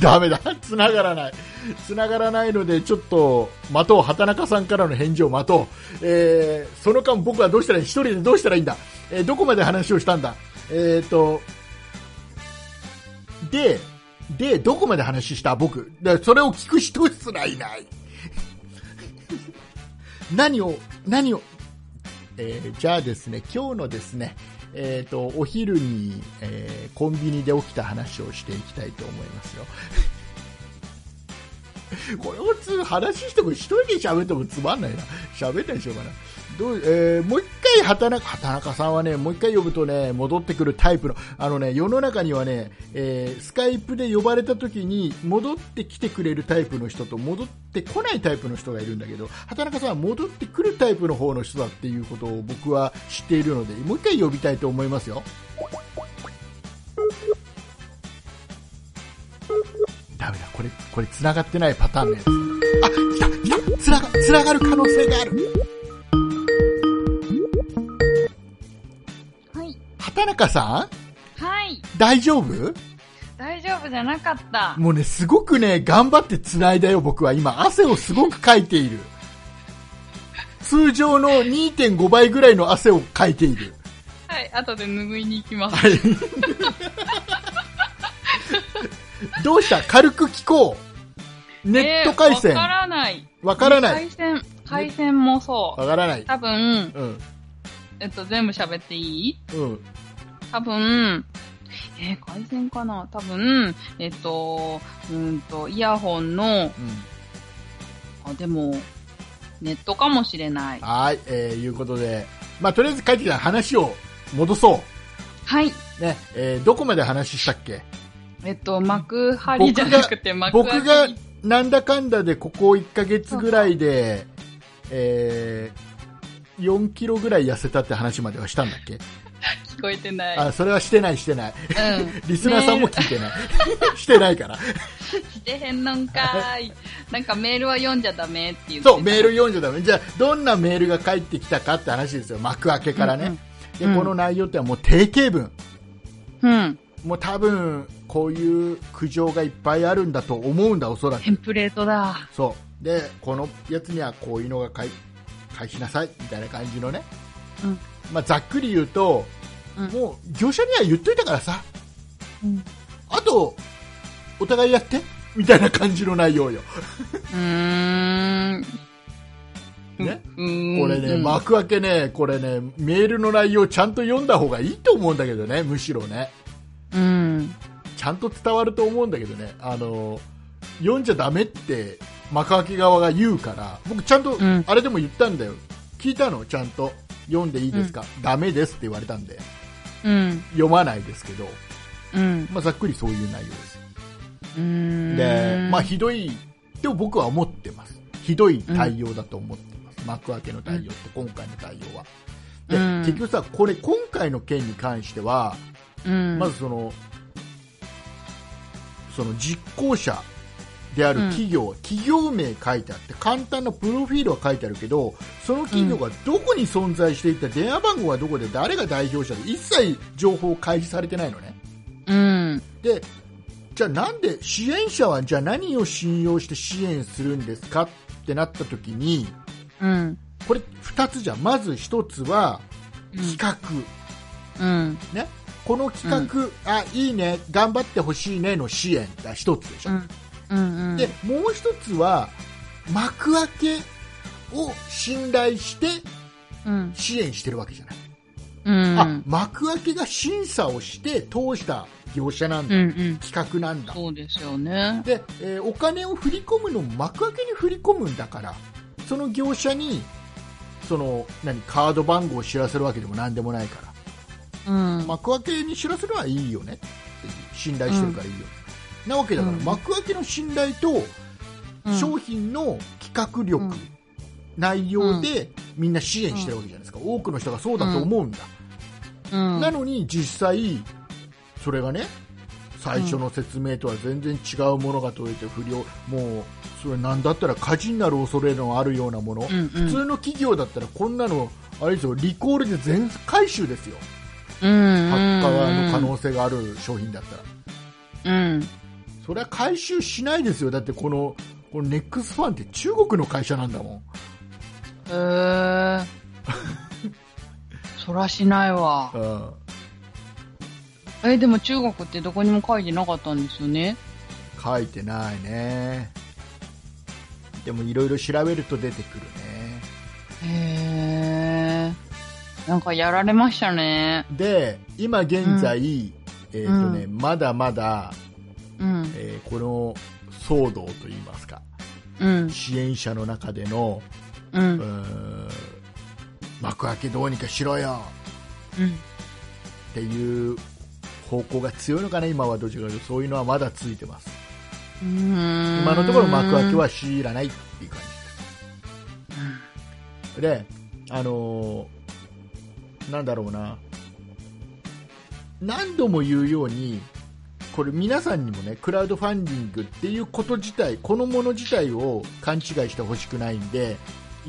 ダメだ。繋がらない。繋がらないのでちょっと待とう。畑中さんからの返事を待とう、えーその間僕はどうしたらいい？一人でどうしたらいいんだ、えーどこまで話をしたんだ？えっ、とででどこまで話した？僕。でそれを聞く人すらいない。何を何をえーじゃあですね今日のですねえー、とお昼に、えーコンビニで起きた話をしていきたいと思いますよ。これ普通話しても一人で喋ってもつまんないな。喋ったでしょうかな。どうえーもう一回畑中、畑中さんはね、もう一回呼ぶとね、戻ってくるタイプの、あのね、世の中にはね、えースカイプで呼ばれた時に戻ってきてくれるタイプの人と戻ってこないタイプの人がいるんだけど、畑中さんは戻ってくるタイプの方の人だっていうことを僕は知っているので、もう一回呼びたいと思いますよ。ダメだ、これ、これ繋がってないパターンのやつ。あ、来た、来た、繋が、繋がる可能性がある。畑中さん？はい。大丈夫？大丈夫じゃなかった。もうね、すごくね、頑張って繋いだよ、僕は。今、汗をすごくかいている。通常の2.5倍ぐらいの汗をかいている。はい。後で拭いに行きます。はい。どうした？軽く聞こう。ネット回線。えーわからない。わからない。回線、回線もそう。わからない。多分、うん。えっと、全部喋っていい？うん。多分、えー、回線かな？多分、えっと、うんと、イヤホンの、うん。あ、でも、ネットかもしれない。はい、えー、いうことで、まあ、とりあえず帰ってきた話を戻そはい。う。ね、えー、どこまで話したっけ？えっと、幕張じゃなくて幕僕がなんだかんだでここ1ヶ月ぐらいで、えー、4キロぐらい痩せたって話まではしたんだっけ？聞こえてない。あ、それはしてないしてない。うん。リスナーさんも聞いてない。してないから。してへんのんかーい。なんかメールは読んじゃダメって言ってた。そう、メール読んじゃダメ。じゃあ、どんなメールが返ってきたかって話ですよ。幕開けからね。で、うんこの内容ってのはもう定型文。うん。もう多分、こういう苦情がいっぱいあるんだと思うんだ、おそらく。テンプレートだ。そう。で、このやつにはこういうのが返返しなさい、みたいな感じのね。うんまあ、ざっくり言うと、うんもう、業者には言っといたからさ。うん。あと、お互いやって、みたいな感じの内容よ。うーん。ね？うーん。これね、うん幕開けね、これね、メールの内容ちゃんと読んだ方がいいと思うんだけどね、むしろね。うん。ちゃんと伝わると思うんだけどね、あの、読んじゃダメって幕開け側が言うから、僕ちゃんとうん、あれでも言ったんだよ。聞いたの？ちゃんと。読んでいいですか、ダメですって言われたんで、うん。読まないですけど、うん。まあ、ざっくりそういう内容です。で、まあ、ひどい、でも僕は思ってます。ひどい対応だと思ってます。幕開けの対応って、今回の対応は。で、うん結局さ、これ今回の件に関しては、うん。まずその、その実行者である企業、企業名書いてあって、簡単なプロフィールは書いてあるけど、その企業がどこに存在していて、電話番号はどこで、誰が代表者で、一切情報開示されてないのね。うん。で、じゃあなんで、支援者はじゃあ何を信用して支援するんですかってなった時に、うん。これ二つじゃん。まず一つは、企画。うん。ね。この企画、あ、いいね、頑張ってほしいねの支援が一つでしょ。うん。うん。で、もう一つは、幕開けを信頼してうん。支援してるわけじゃない。うん。あ、幕開けが審査をして通した業者なんだ。うん。うん。企画なんだ。そうですよね。で、えーお金を振り込むのも幕開けに振り込むんだから、その業者に、その、何、カード番号を知らせるわけでも何でもないから、うん。幕開けに知らせるのはいいよね信頼してるからいいよね、なわけだから、うん。幕開けの信頼とうん。商品の企画力、うん。内容でみんな支援してるわけじゃないですか、多くの人がそうだと思うんだ、うん。なのに実際それがね最初の説明とは全然違うものが届いて不良もうそれなんだったら火事になる恐れのあるようなもの、うんうん。普通の企業だったらこんなのあれですよリコールで全回収ですよ。うん。発火の可能性がある商品だったら、うん。それは回収しないですよだってこのこのネックスファンって中国の会社なんだもんへー。そらしないわ。うんえ、でも中国ってどこにも書いてなかったんですよね。書いてないねでもいろいろ調べると出てくるねへー。なんかやられましたね。で今現在、えーとねまだまだ、うん。えーこの騒動といいますかうん。支援者の中でのう。うん幕開けどうにかしろようん。っていう方向が強いのかな今はどちらかというとそういうのはまだついてます今今のところ幕開けは強いらないっていう感じですであのーなんだろうな何度も言うようにこれ皆さんにもねクラウドファンディングっていうこと自体このもの自体を勘違いしてほしくないんで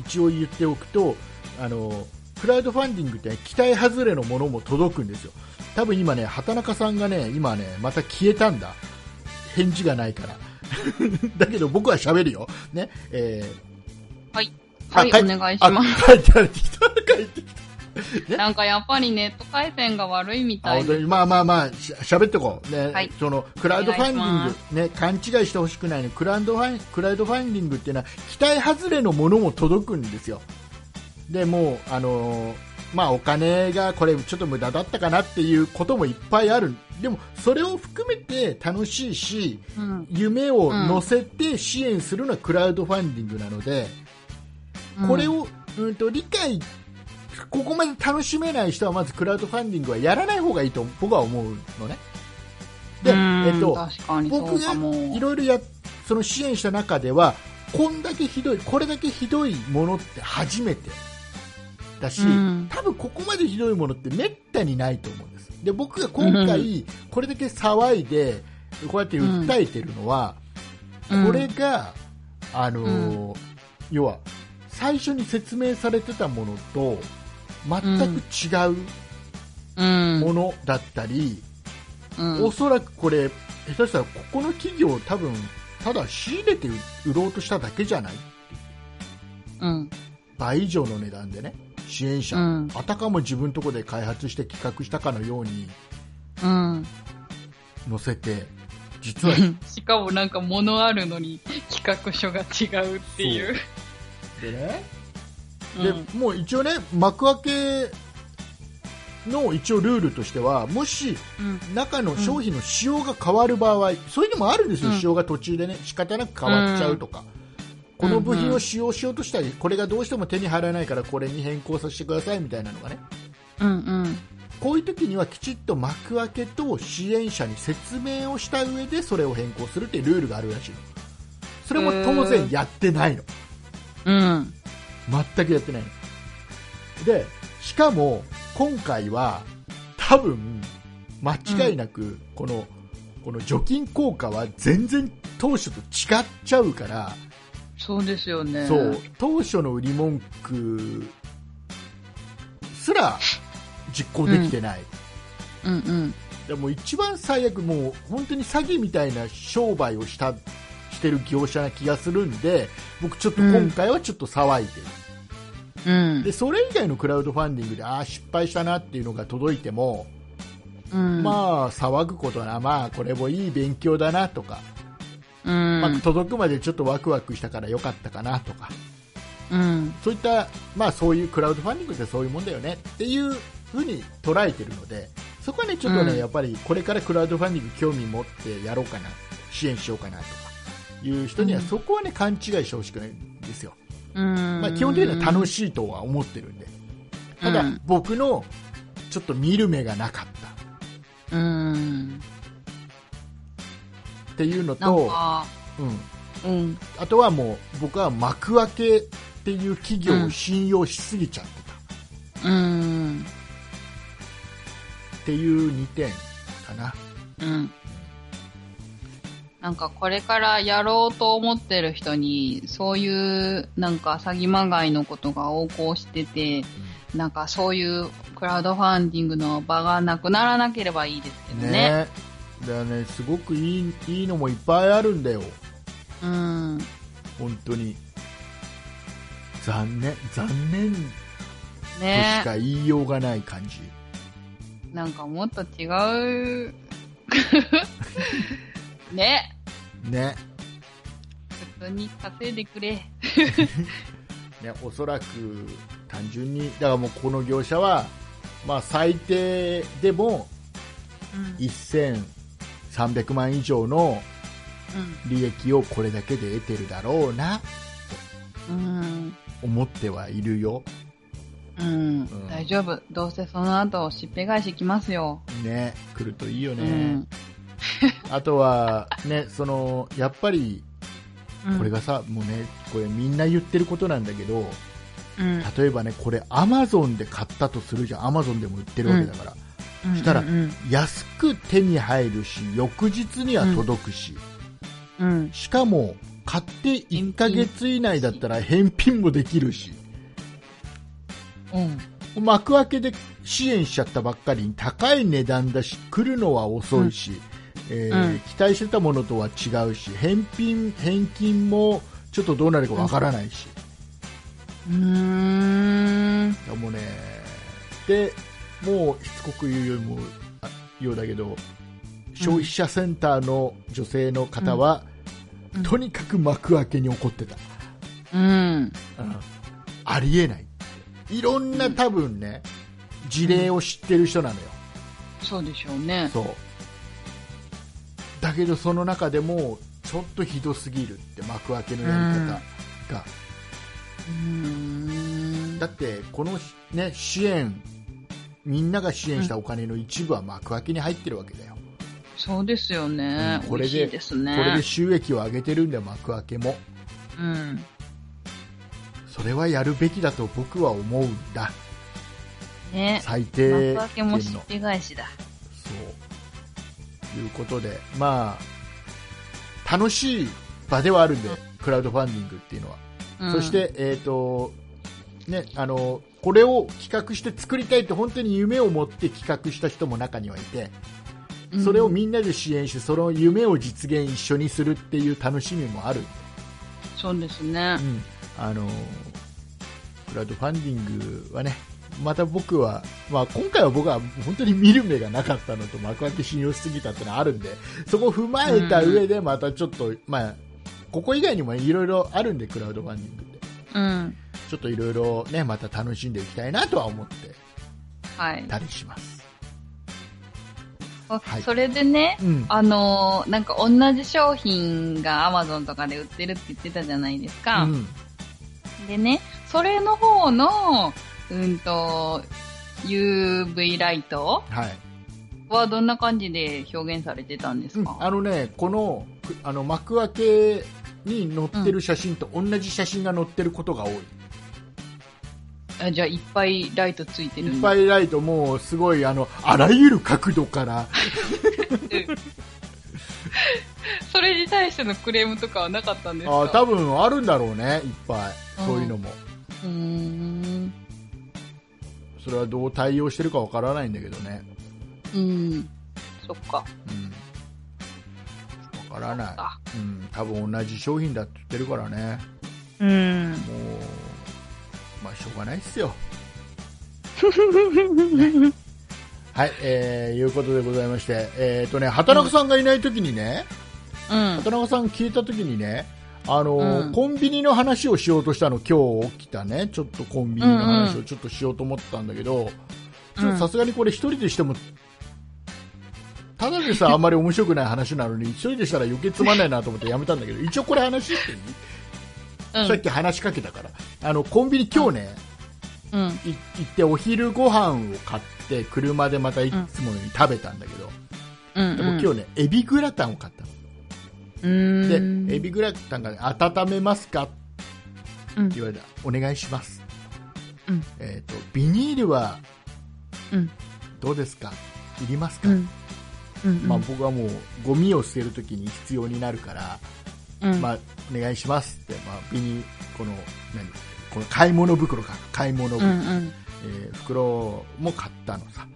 一応言っておくとあのクラウドファンディングって期待外れのものも届くんですよ。多分今ね畑中さんがね今ねまた消えたんだ。返事がないから。だけど僕は喋るよ。ねえー。はい。あはい、お願いします。帰ってきた。帰ってきたなんかやっぱりネット回線が悪いみたいで。あ本当にまあまあまあしゃべってこう。ね、はい。そのクラウドファンディングね勘違いしてほしくないのクラウドファンクラウドファンディングっていうのは期待外れのものも届くんですよ。でもう、あのーまあ、お金がこれちょっと無駄だったかなっていうこともいっぱいある。でもそれを含めて楽しいしうん。夢を乗せて支援するのはクラウドファンディングなので、これを、うん、と理解ここまで楽しめない人はまずクラウドファンディングはやらない方がいいと僕は思うのね。で、うんえっと、僕が。いろいろやその支援した中ではこんだけひどいこれだけひどいものって初めてだし、うん。多分ここまでひどいものってめったにないと思うんです。で僕が今回これだけ騒いでこうやって訴えてるのは、うん。これが、あのー要は最初に説明されてたものと全く違ううん。ものだったり、うんおそらくこれ下手したらここの企業多分ただ仕入れて売ろうとしただけじゃない？うん。倍以上の値段でね支援者、うんあたかも自分のとこで開発して企画したかのようにうん。載せて実は しかもなんか物あるのに企画書が違うっていう。でねうん。でもう一応ね幕開けの一応ルールとしてはもしうん。中の商品の仕様が変わる場合、そういうのもあるんですよ、うん。仕様が途中でね仕方なく変わっちゃうとか、この部品を使用しようとしたり、これがどうしても手に入らないからこれに変更させてくださいみたいなのがね。うんうん。こういう時にはきちっと幕開けと支援者に説明をした上でそれを変更するっていうルールがあるらしいの。それも当然やってないの。うん。全くやってないのでしかも今回は多分間違いなくこの、この除菌効果は全然当初と違っちゃうから、そうですよね。そう当初の売り文句すら実行できてない、うんうん。でも一番最悪もう本当に詐欺みたいな商売をしたしてる業者な気がするんで僕ちょっと今回はちょっと騒いでる、うん。でそれ以外のクラウドファンディングでああ失敗したなっていうのが届いても、うん、まあ騒ぐことなまあこれもいい勉強だなとか、うん。まあ、届くまでちょっとワクワクしたからよかったかなとか。うん。そういった、まあ、そういうクラウドファンディングってそういうもんだよねっていうふうに捉えてるのでそこはねちょっとね、うん。やっぱりこれからクラウドファンディング興味持ってやろうかな。支援しようかなとかいう人には、うんそこはね勘違いしてほしくないんですよ、うん。まあ、基本的には楽しいとは思ってるんでただ、うん僕のちょっと見る目がなかったうん。っていうのと、か、うん、うん。あとはもう僕は幕開けっていう企業を信用しすぎちゃってたうん。っていう2点かな。うん。なんかこれからやろうと思ってる人に、そういうなんか詐欺まがいのことが横行してて、なんかそういうクラウドファンディングの場がなくならなければいいですけどね。ねだからねすごくいいいいのもいっぱいあるんだようん。本当に残念残念としねか言いようがない感じ、なんかもっと違う。ねね普通に稼いでくれ。ねおそらく単純にだからもうこの業者は、まあ、最低でもうん。1300万以上のうん。利益をこれだけで得てるだろうなうん。思ってはいるようんん。大丈夫。どうせその後、しっぺ返し来ますよ。ね来るといいよね、うん。あとは、ね、そのやっぱりうんこれがさ、もうねこれみんな言ってることなんだけどうん。例えばねこれアマゾンで買ったとするじゃんアマゾンでも売ってるわけだから、したらうん。安く手に入るし翌日には届くし、うん。しかも買って1ヶ月以内だったら返品もできるしうん。幕開けで支援しちゃったばっかりに高い値段だし来るのは遅いし、えーうん期待してたものとは違うし返品返金もちょっとどうなるかわからないし、うーん。いやもうねでもうしつこく言うよりもあようだけど消費者センターの女性の方は、うんとにかく幕開けに怒ってた、うん。うんありえないいろんな多分ね、事例を知ってる人なのよ。そうでしょうね。そう。だけどその中でも、ちょっとひどすぎるって幕開けのやり方が。うーん。だって、このね、支援、みんなが支援したお金の一部は幕開けに入ってるわけだよ。そうですよね。うんこれでね。これで収益を上げてるんだよ、幕開けも。うん。それはやるべきだと僕は思うんだ。ね。最低幕開けも限の。しっぺ返しだ。そう。いうことで、まあ、楽しい場ではあるんで、クラウドファンディングっていうのは。うんそし、て、えっ、と、ね、あの、これを企画して作りたいって本当に夢を持って企画した人も中にはいて、うんそれをみんなで支援して、その夢を実現一緒にするっていう楽しみもある。そうですねう。ん。あの、クラウドファンディングはね、また僕は、まあ今回は僕は本当に見る目がなかったのと幕開け信用しすぎたってのはあるんで、そこを踏まえた上でまたちょっと、まあ、ここ以外にもいろいろあるんで、クラウドファンディングって。うん。ちょっといろいろね、また楽しんでいきたいなとは思ってはい。たりします。あはいそれでね、うん。あのーなんか同じ商品が Amazon とかで売ってるって言ってたじゃないですか。うん。でね、それの方の、うんと、UV ライト？はい。はどんな感じで表現されてたんですうんか、あのね、この、くあの、幕開けに載ってる写真と同じ写真が載ってることが多い。あじゃあいっぱいライトついてるいっんぱいライトもすごいあのあらゆる角度から。それに対してのクレームとかはなかったんですか？あ多分あるんだろうねいっぱい。そういうのも。うーん。それはどう対応してるかわからないんだけどね。うん。そっか。うん。わからない。あ、うん、多分同じ商品だって言ってるからね。うん。もうまあしょうがないっすよ。はい、えー、いうことでございまして、えっ、とね、畑中さんがいないときにね、うん。畑中さん聞いたときにね、あの、うん。コンビニの話をしようとしたの、今日起きたね、ちょっとコンビニの話をちょっとしようと思ったんだけど、さすがにこれ一人でしても、ただでさ、あんまり面白くない話なのに、一人でしたら余計つまんないなと思ってやめたんだけど、一応これ話していい、うん。さっき話しかけたから、あの、コンビニ今日ね、うん。い行ってお昼ご飯を買って、車でまたいつものように食べたんだけど、うん。でも今日ね、エビグラタンを買ったの。うーん。で、エビグラタンが、ね、温めますか？ってうん。言われた。お願いします。うんえっ、と、ビニールはうん。どうですか？いりますか、うん。うん。まあ僕はもうゴミを捨てるときに必要になるから、うん。まあお願いしますって、まあビニこの、何？この買い物袋か、買い物袋、うん。うん。えー袋も買ったのさ。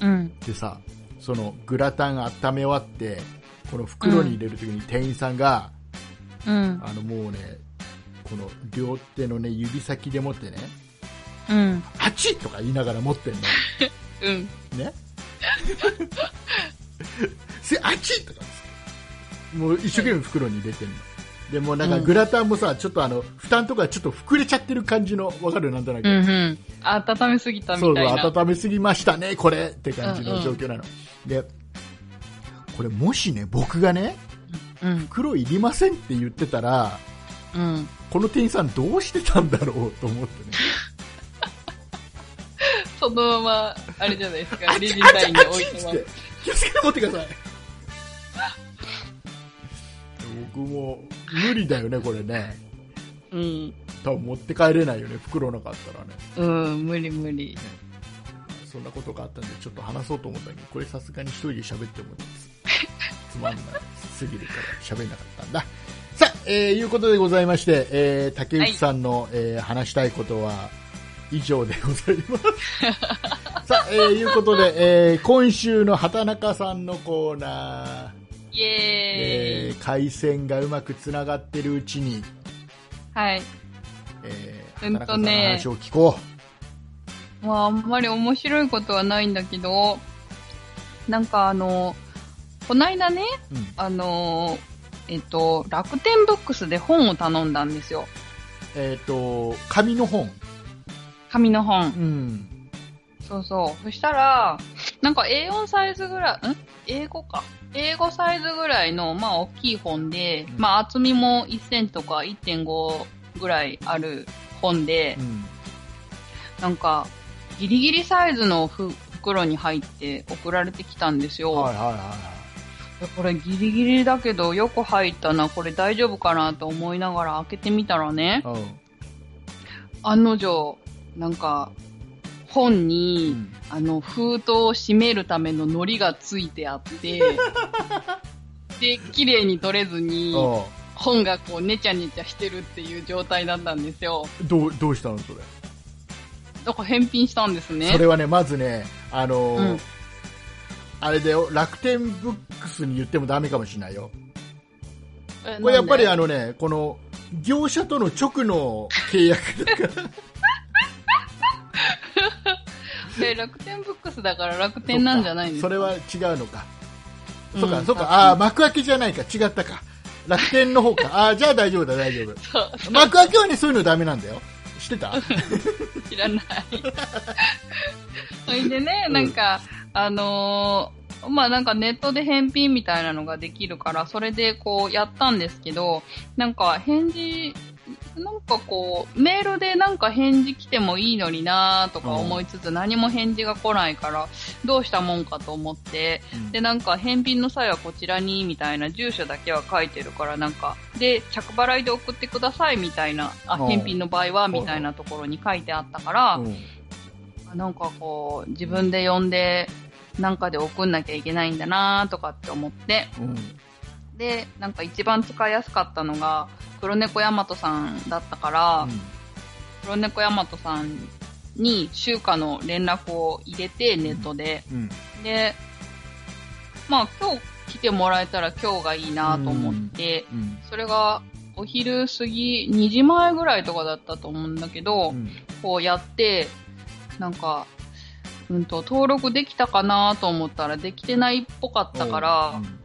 うん。でさ、そのグラタン温め終わって、この袋に入れるときに店員さんが、うん。あのもうね、この両手のね、指先で持ってね、うん。あっちとか言いながら持ってんの。うん。ね？せあっちとかもう一生懸命袋に入れてんの。でもなんかうんグラタンもさ、ちょっとあの、負担とかちょっと膨れちゃってる感じの、わかるなんとなく。うん。うん。温めすぎたみそうそう、たいな。温めすぎましたね、これって感じの状況なの。で、これもしね、僕がね、うん。袋いりませんって言ってたら、うん。この店員さんどうしてたんだろうと思ってね。そのまま、あれじゃないですか。あっレジちあっち台に置いてます。気をつけて持ってください。僕も無理だよね、これね。うん。多分持って帰れないよね、袋なかったらね。うん。無理無理。そんなことがあったんで、ちょっと話そうと思ったけど、これさすがに一人で喋ってもつまんないすぎるから喋んなかったんだ。さあ、えー、いうことでございまして、えー、竹内さんの、えー話したいことは以上でございます。さあ、えー、いうことで、えー、今週の畑中さんのコーナー、イエーイ。えー、回線がうまくつながってるうちに、はい。えー、うん畑中さんの話を聞こまあ、あんまり面白いことはないんだけど、なんかあの、こないだね、う。うん。あの、えっと、楽天ブックスで本を頼んだんですよ。えっ、と、紙の本。紙の本。うん。そうそう。そしたら、なんか A4 サイズぐらい、ん？英語か。英語サイズぐらいの、まあ大きい本で、うんまあ厚みも1センチとか1.5ぐらいある本でう、ん。なんか、ギリギリサイズのふ袋に入って送られてきたんですよ。はいはいはいはい。でこれギリギリだけどよく入ったな、これ大丈夫かなと思いながら開けてみたらね、うん案の定、なんか、本うに、ん。あの、封筒を閉めるための糊がついてあって、で、綺麗に取れずに、本がこう、ねちゃねちゃしてるっていう状態だったんですよ。どう、どうしたのそれ？だから返品したんですね。それはね、まずね、あのーうんあれだよ、楽天ブックスに言ってもダメかもしれないよ。えこれやっぱりあのね、この、業者との直の契約だから、で楽天ブックスだから楽天なんじゃないんですか？それは違うのか。うんそうか、そうか、ああ、幕開けじゃないか、違ったか。楽天の方か。ああ、じゃあ大丈夫だ、大丈夫。そう幕開けはね、そういうのダメなんだよ。知ってた？知らない。それでね、うんなんか、あのーまあなんかネットで返品みたいなのができるから、それでこうやったんですけど、なんか返事、なんかこう、メールでなんか返事来てもいいのになーとか思いつつ、何も返事が来ないから、どうしたもんかと思って、で、なんか返品の際はこちらに、みたいな住所だけは書いてるから、なんか、で、着払いで送ってください、みたいな、あ、うん。返品の場合は、みたいなところに書いてあったから、なんかこう、自分で呼んで、なんかで送んなきゃいけないんだなとかって思って、うんで、なんか一番使いやすかったのが、黒猫ヤマトさんだったから、黒猫ヤマトさんに集荷の連絡を入れて、ネットで。うん。で、まあ今日来てもらえたら今日がいいなと思って、うん。それがお昼過ぎ、2時前ぐらいとかだったと思うんだけど、うん。こうやって、なんか、うんと、登録できたかなと思ったらできてないっぽかったから、うんうん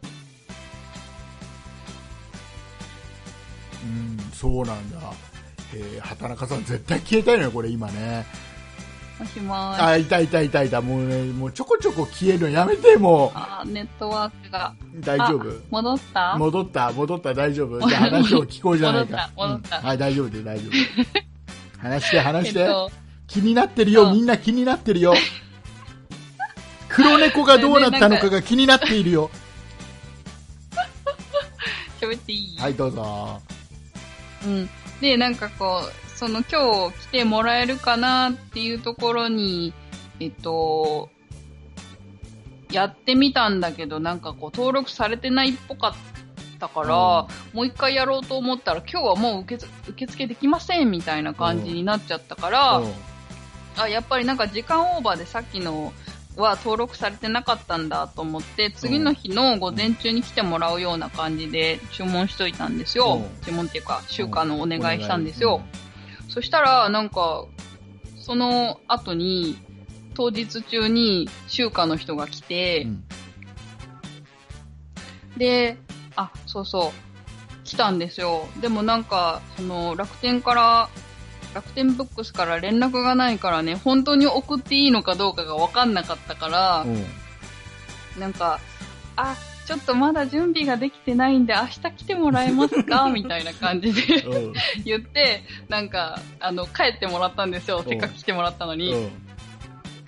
そうなんだ。えー、畑中さん絶対消えたいのよ、これ今ね。もしも。あ、いたいたいたいた。もうね、もうちょこちょこ消えるのやめて、もあーネットワークが。う。大丈夫あ戻った？戻った、戻った、大丈夫。じゃあ話を聞こうじゃないか。戻った戻ったうんはい、大丈夫です、大丈夫。話して、話して。えっと、気になってるよ、うんみんな気になってるよ。黒猫がどうなったのかが気になっているよ。喋っていいはい、どうぞ。うん。で、なんかこう、その今日来てもらえるかなっていうところに、えっと、やってみたんだけど、なんかこう登録されてないっぽかったから、もう一回やろうと思ったら、今日はもう受け受付できませんみたいな感じになっちゃったから、うんあ、やっぱりなんか時間オーバーでさっきのは登録されてなかったんだと思って、次の日の午前中に来てもらうような感じで注文しといたんですよ。うん注文っていうか、集荷のお願いしたんですよ。そしたら、なんか、その後に、当日中に集荷の人が来て、うんで、あ、そうそう、来たんですよ。でもなんか、その、楽天から、楽天ブックスから連絡がないからね、本当に送っていいのかどうかが分かんなかったから、うん。なんか、あ、ちょっとまだ準備ができてないんで、明日来てもらえますか？みたいな感じでうん。言って、なんか、あの、帰ってもらったんですよ。うん。せっかく来てもらったのに。うん。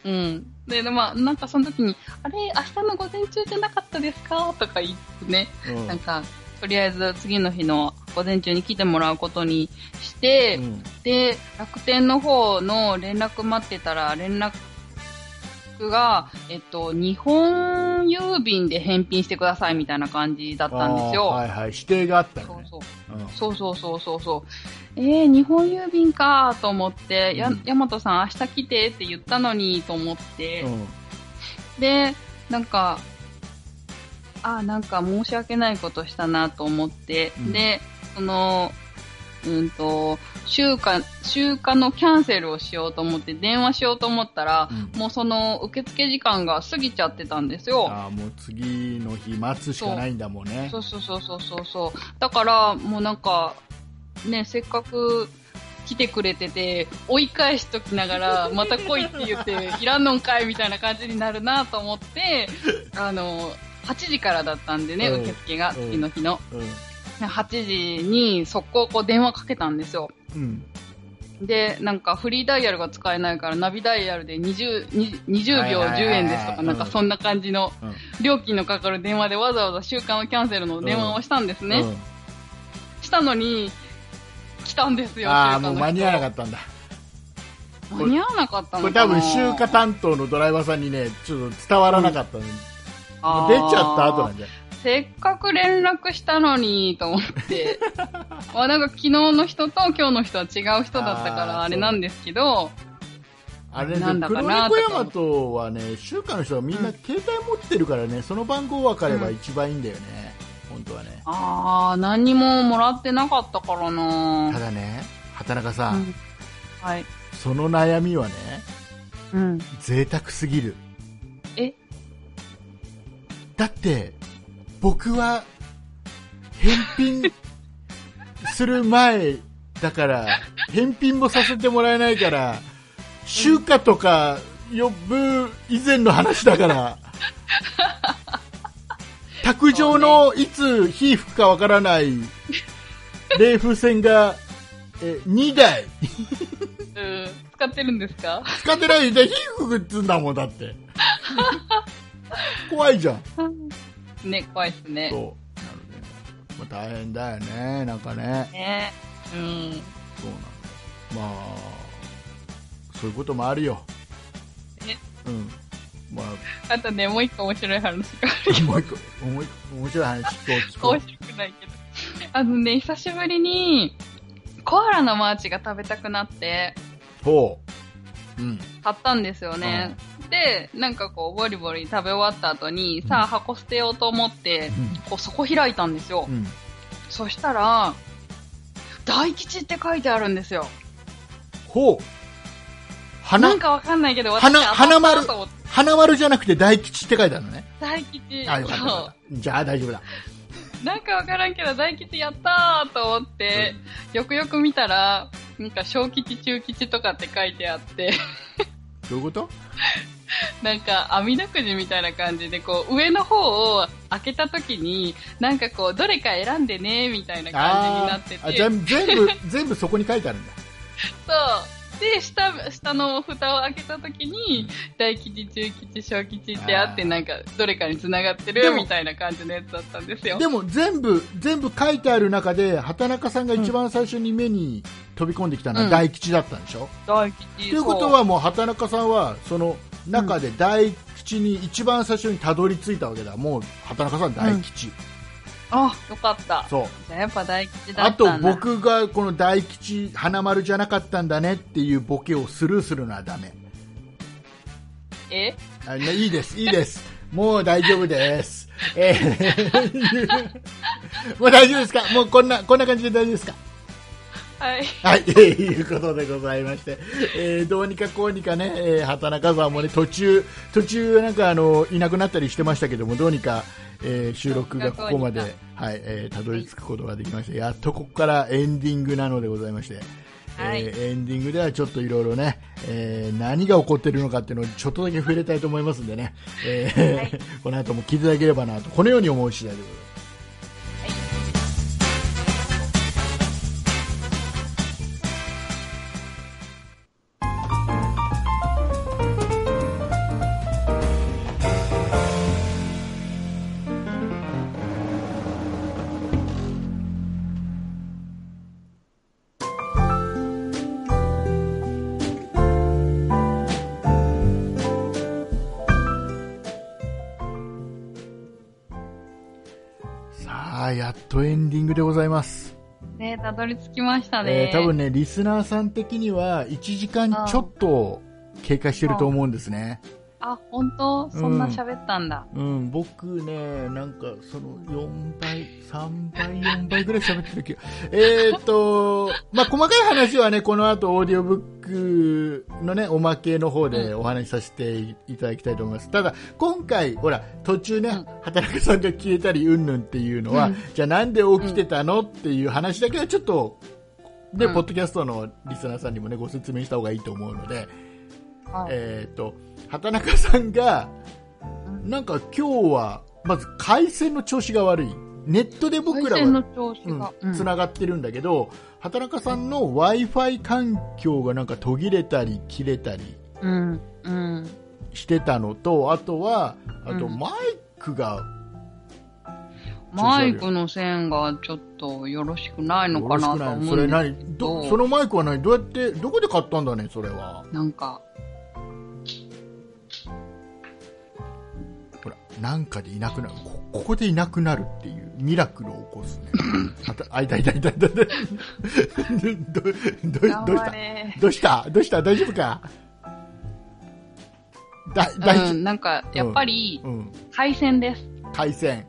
うん。で、でまあ、なんかその時に、あれ、明日の午前中じゃなかったですか？とか言ってね、うん。なんか、とりあえず次の日の午前中に来てもらうことにして、うんで、楽天の方の連絡待ってたら、連絡が、えっと、日本郵便で返品してくださいみたいな感じだったんですよ。はいはい、指定があったのね。そうそう。うんそうそうそうそう。えー、日本郵便かと思って、やうん、ヤマトさん明日来てって言ったのにと思って、うんで、なんか、あ、なんか申し訳ないことしたなと思って、うんで、その、うんと、集荷、集荷のキャンセルをしようと思って電話しようと思ったら、うんもうその受付時間が過ぎちゃってたんですよ。ああ、もう次の日待つしかないんだもんねそ。うそうそうそうそうそう。だから、もうなんか、ね、せっかく来てくれてて、追い返しときながら、また来いって言って、いらんのんかいみたいな感じになるなと思って、あの、8時からだったんでね、うん受付が、うん次の日の。うん。8時に速攻こう電話かけたんですよ。うん。で、なんかフリーダイヤルが使えないから、ナビダイヤルで 20, 20 20秒10はいはいはいはい円ですとか、なんかそんな感じのうん。料金のかかる電話でわざわざ週間のキャンセルの電話をしたんですね。うんしたのに、来たんですよ、ああ、もう間に合わなかったんだ。間に合わなかったこのかな？れ多分、集荷担当のドライバーさんにね、ちょっと伝わらなかったのう出ちゃった後なんじゃないせっかく連絡したのに、と思って。あなんか昨日の人と今日の人は違う人だったからあれなんですけど、あれね、なんだか黒猫ヤマトはね、集荷の人はみんな携帯持ってるからね、その番号分かれば一番いいんだよね、本当はね。あー、何にももらってなかったからなただね、畑中さん、うんはい。その悩みはね、うん。贅沢すぎる。えだって、僕は、返品する前だから、返品もさせてもらえないから、集荷とか呼ぶ以前の話だから、卓上のいつ火吹くかわからない冷風船が、え2台。うん。使ってるんですか？使ってないで火吹くっつんだもんだって 怖いじゃん。ね、怖いっすね。そう。なので、まあ、大変だよねなんかね。ね。うん。そうなのまあそういうこともあるよ。え？うん。まあ。とね、もう一個面白い話があ もう一個。面面白い話聞こう聞こ面白くないけど。あのね、久しぶりに、コアラのマーチが食べたくなって、うほう。うん。買ったんですよね。で、なんかこう、ボリボリ食べ終わった後に、さあ箱捨てようと思って、こう、底開いたんですよ。う。ん。そしたら、大吉って書いてあるんですよ。ほう。花。なんかわかんないけど、私花花丸花丸じゃなくて大吉って書いてあるのね。大吉。あよかったよかそった。じゃあ大丈夫だ。うなんかわからんけど、大吉やったーと思って、よくよく見たら、なんか小吉、中吉とかって書いてあって、どういうこと？なんか、網だくじみたいな感じで、こう、上の方を開けた時に、なんかこう、どれか選んでね、みたいな感じになってて。全部全部そこに書いてあるんだそう。で、下、下の蓋を開けた時に、大吉、中吉、小吉ってあって、なんか、どれかに繋がってるみたいな感じのやつだったんですよ。でも全部全部書いてある中で畑中さんが一番最初に目に飛び込んできたのはうん大吉だったんでしょ、大吉。ということはもう畑中さんはその中で大吉に一番最初にたどり着いたわけだ。もう畑中さん大吉、そう、あ、よかった。そう。じゃあやっぱ大吉だあとったんだ。僕がこの大吉花丸じゃなかったんだねっていうボケをスルーするのはダメ。え？あねいいですいいです。もう大丈夫です。えー。もう大丈夫ですか？もうこんなこんな感じで大丈夫ですか？はい。はい、ということでございまして、えーどうにかこうにかね、えー畑中さんもね、途中、途中なんかあの、いなくなったりしてましたけども、どうにか、えー収録がここまで、はい、えーたどり着くことができました。やっとここからエンディングなのでございまして、はいえーエンディングではちょっといろいろね、えー何が起こってるのかっていうのをちょっとだけ触れたいと思いますんでね、えーはい この後も聞いていただければなと、このように思う次第でございます。たどり着きましたえ。ー多分ね、リスナーさん的には1時間ちょっと経過してると思うんですね。あ、本当？そんな喋ったんだ。うん、僕ね、なんかその4倍、3倍、4倍ぐらい喋ってる気が。えーっと、まあ、細かい話はね、この後オーディオブックのね、おまけの方でお話しさせていただきたいと思います。ただ、今回、ほら、途中ね、うん畑中さんが消えたり、うんぬんっていうのは、うんじゃあなんで起きてたのっていう話だけはちょっと、で、うんポッドキャストのリスナーさんにもね、ご説明した方がいいと思うので、はい。えっ、と、畑中さんが、うんなんか今日は、まず回線の調子が悪い。ネットで僕らは、調子が。うん、つながってるんだけど、畑中さんの Wi-Fi 環境がなんか途切れたり切れたりうん。うん。してたのと、あとは、あとうんマイクがマイクの線がちょっとよろしくないのかなと思うんですそれけ何？どどそのマイクは何？どうやって、どこで買ったんだね、それは。なんか、なんかでいなくなる。こここでいなくなるっていうミラクルを起こすね。あたあ、いたいたいたいた。ど、ど、ど、どう頑した？どうした？どうした？大丈夫か？だ、大丈うん、なんか、やっぱり夫、うん。回線です。回線。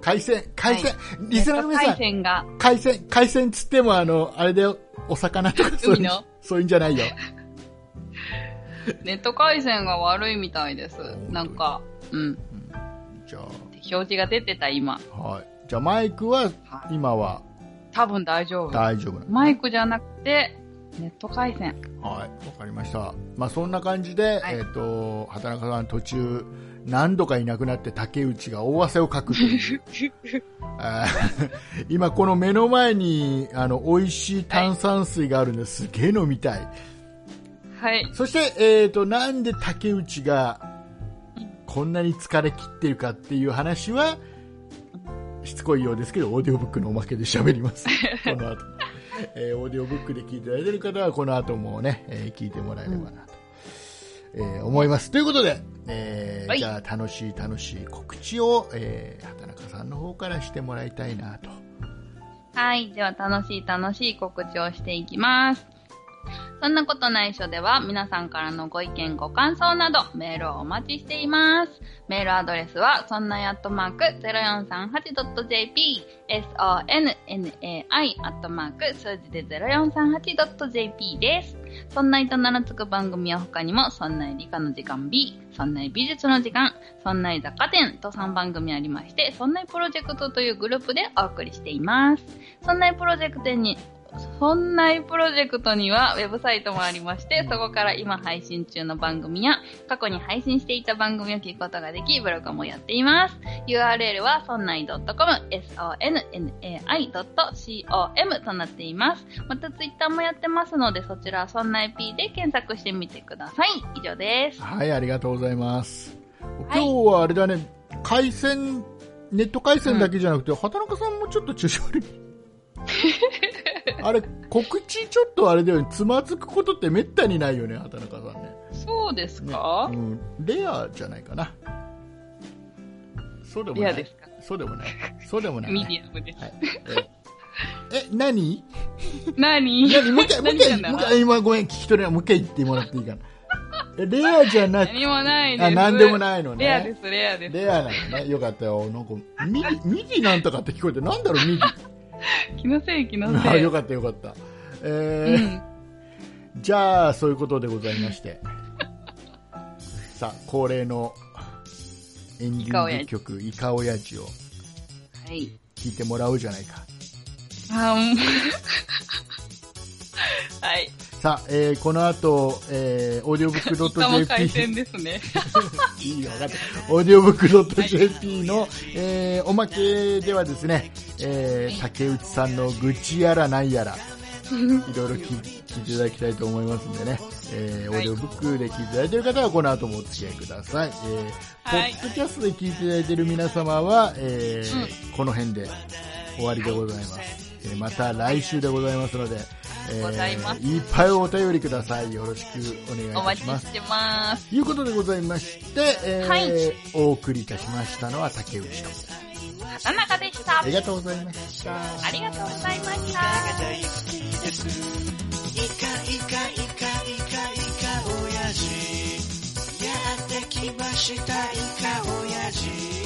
回線、回線、はリスナーの皆さ回ん、線が、回線、回線つってもあの、あれだよ、お魚とかそういう海のそういうんじゃないよ。ネット回線が悪いみたいですなんか、うん。じゃ表示が出てた今。あ、はい。じゃあマイクは、はい今は多分大丈夫。大丈夫マイクじゃなくて、ネット回線。はい、わかりました。まあそんな感じで、はいえっ、と、畑中さん途中、何度かいなくなって竹内が大汗をかくという。あー今この目の前に、あの、美味しい炭酸水があるんです。すげえ飲みたい。はい。そして、えっ、と、なんで竹内がこんなに疲れ切ってるかっていう話は、しつこいようですけど、オーディオブックのおまけで喋ります。この後。えーオーディオブックで聞いていただいている方は、この後もね、えー聞いてもらえればなと、えー思います。ということで、えーはいじゃあ楽しい楽しい告知を、えー畑中さんの方からしてもらいたいなと。はい。では、楽しい楽しい告知をしていきます。そんなことないしょでは、皆さんからのご意見、ご感想など、メールをお待ちしています。メールアドレスは、そんないアットマーク 0438.jp、sonnai アットマーク数字で 0438.jp です。そんないと名の付く番組は他にも、そんない理科の時間 B、そんない美術の時間、そんない雑貨店と3番組ありまして、そんないプロジェクトというグループでお送りしています。そんないプロジェクトに、そんないプロジェクトにはウェブサイトもありまして、そこから今配信中の番組や過去に配信していた番組を聞くことができ、ブログもやっています。URL はそんない .com、sonnai.com となっています。またツイッターもやってますので、そちらはそんない P で検索してみてください。以上です。はい、ありがとうございます。はい今日はあれだね、回線、ネット回線だけじゃなくて、畑中さんもちょっと調子悪い。あれ、告知ちょっとあれだよね、つまずくことってめったにないよね、畑中さんね。そうですねか、うん、レアじゃないかな。そうでもない。レアですか？そうでもない。そうでもない、ミディアムです。はい、え、え何？何？何？もう一回、もう一回、もう一回、今ごめん、聞き取れない。もう一回言ってもらっていいかな。えレアじゃなく何もないです。あ、なんでもないのね。レアです、レアです。レアなのね。よかったよ。なんか、ミディ、ミディなんとかって聞こえて、なんだろう、ミディ。気のせい、気のせあ、い。よかったよかった。うえーん。じゃあ、そういうことでございまして。さあ、恒例のエンディング曲、イカオヤジをはい。聴いてもらおうじゃないか。あー、もうはい。さあ、えーこの後、えー、オーディオブックドッイカも回 JP 線ですね。いいよ、分かった。オーディオブックドット JP の、えーおまけではですね、えー竹内さんの愚痴やらなんやら、いろいろ聞聞いていただきたいと思いますんでね、えーオーディオブックで聞いていただいている方はこの後もお付き合いください。えーはいポッドキャストで聞いていただいている皆様は、えーこの辺で終わりでございます。えーまた来週でございますので、えーございますいっぱいお便りください。よろしくお願いします。待ちしてます。ということでございまして、えーはいお送りいたしましたのは竹内と。畑中でしたあ。りがとうございました。ありがとうございました。イカイカイカイカイカ親父やってきましたイカ親父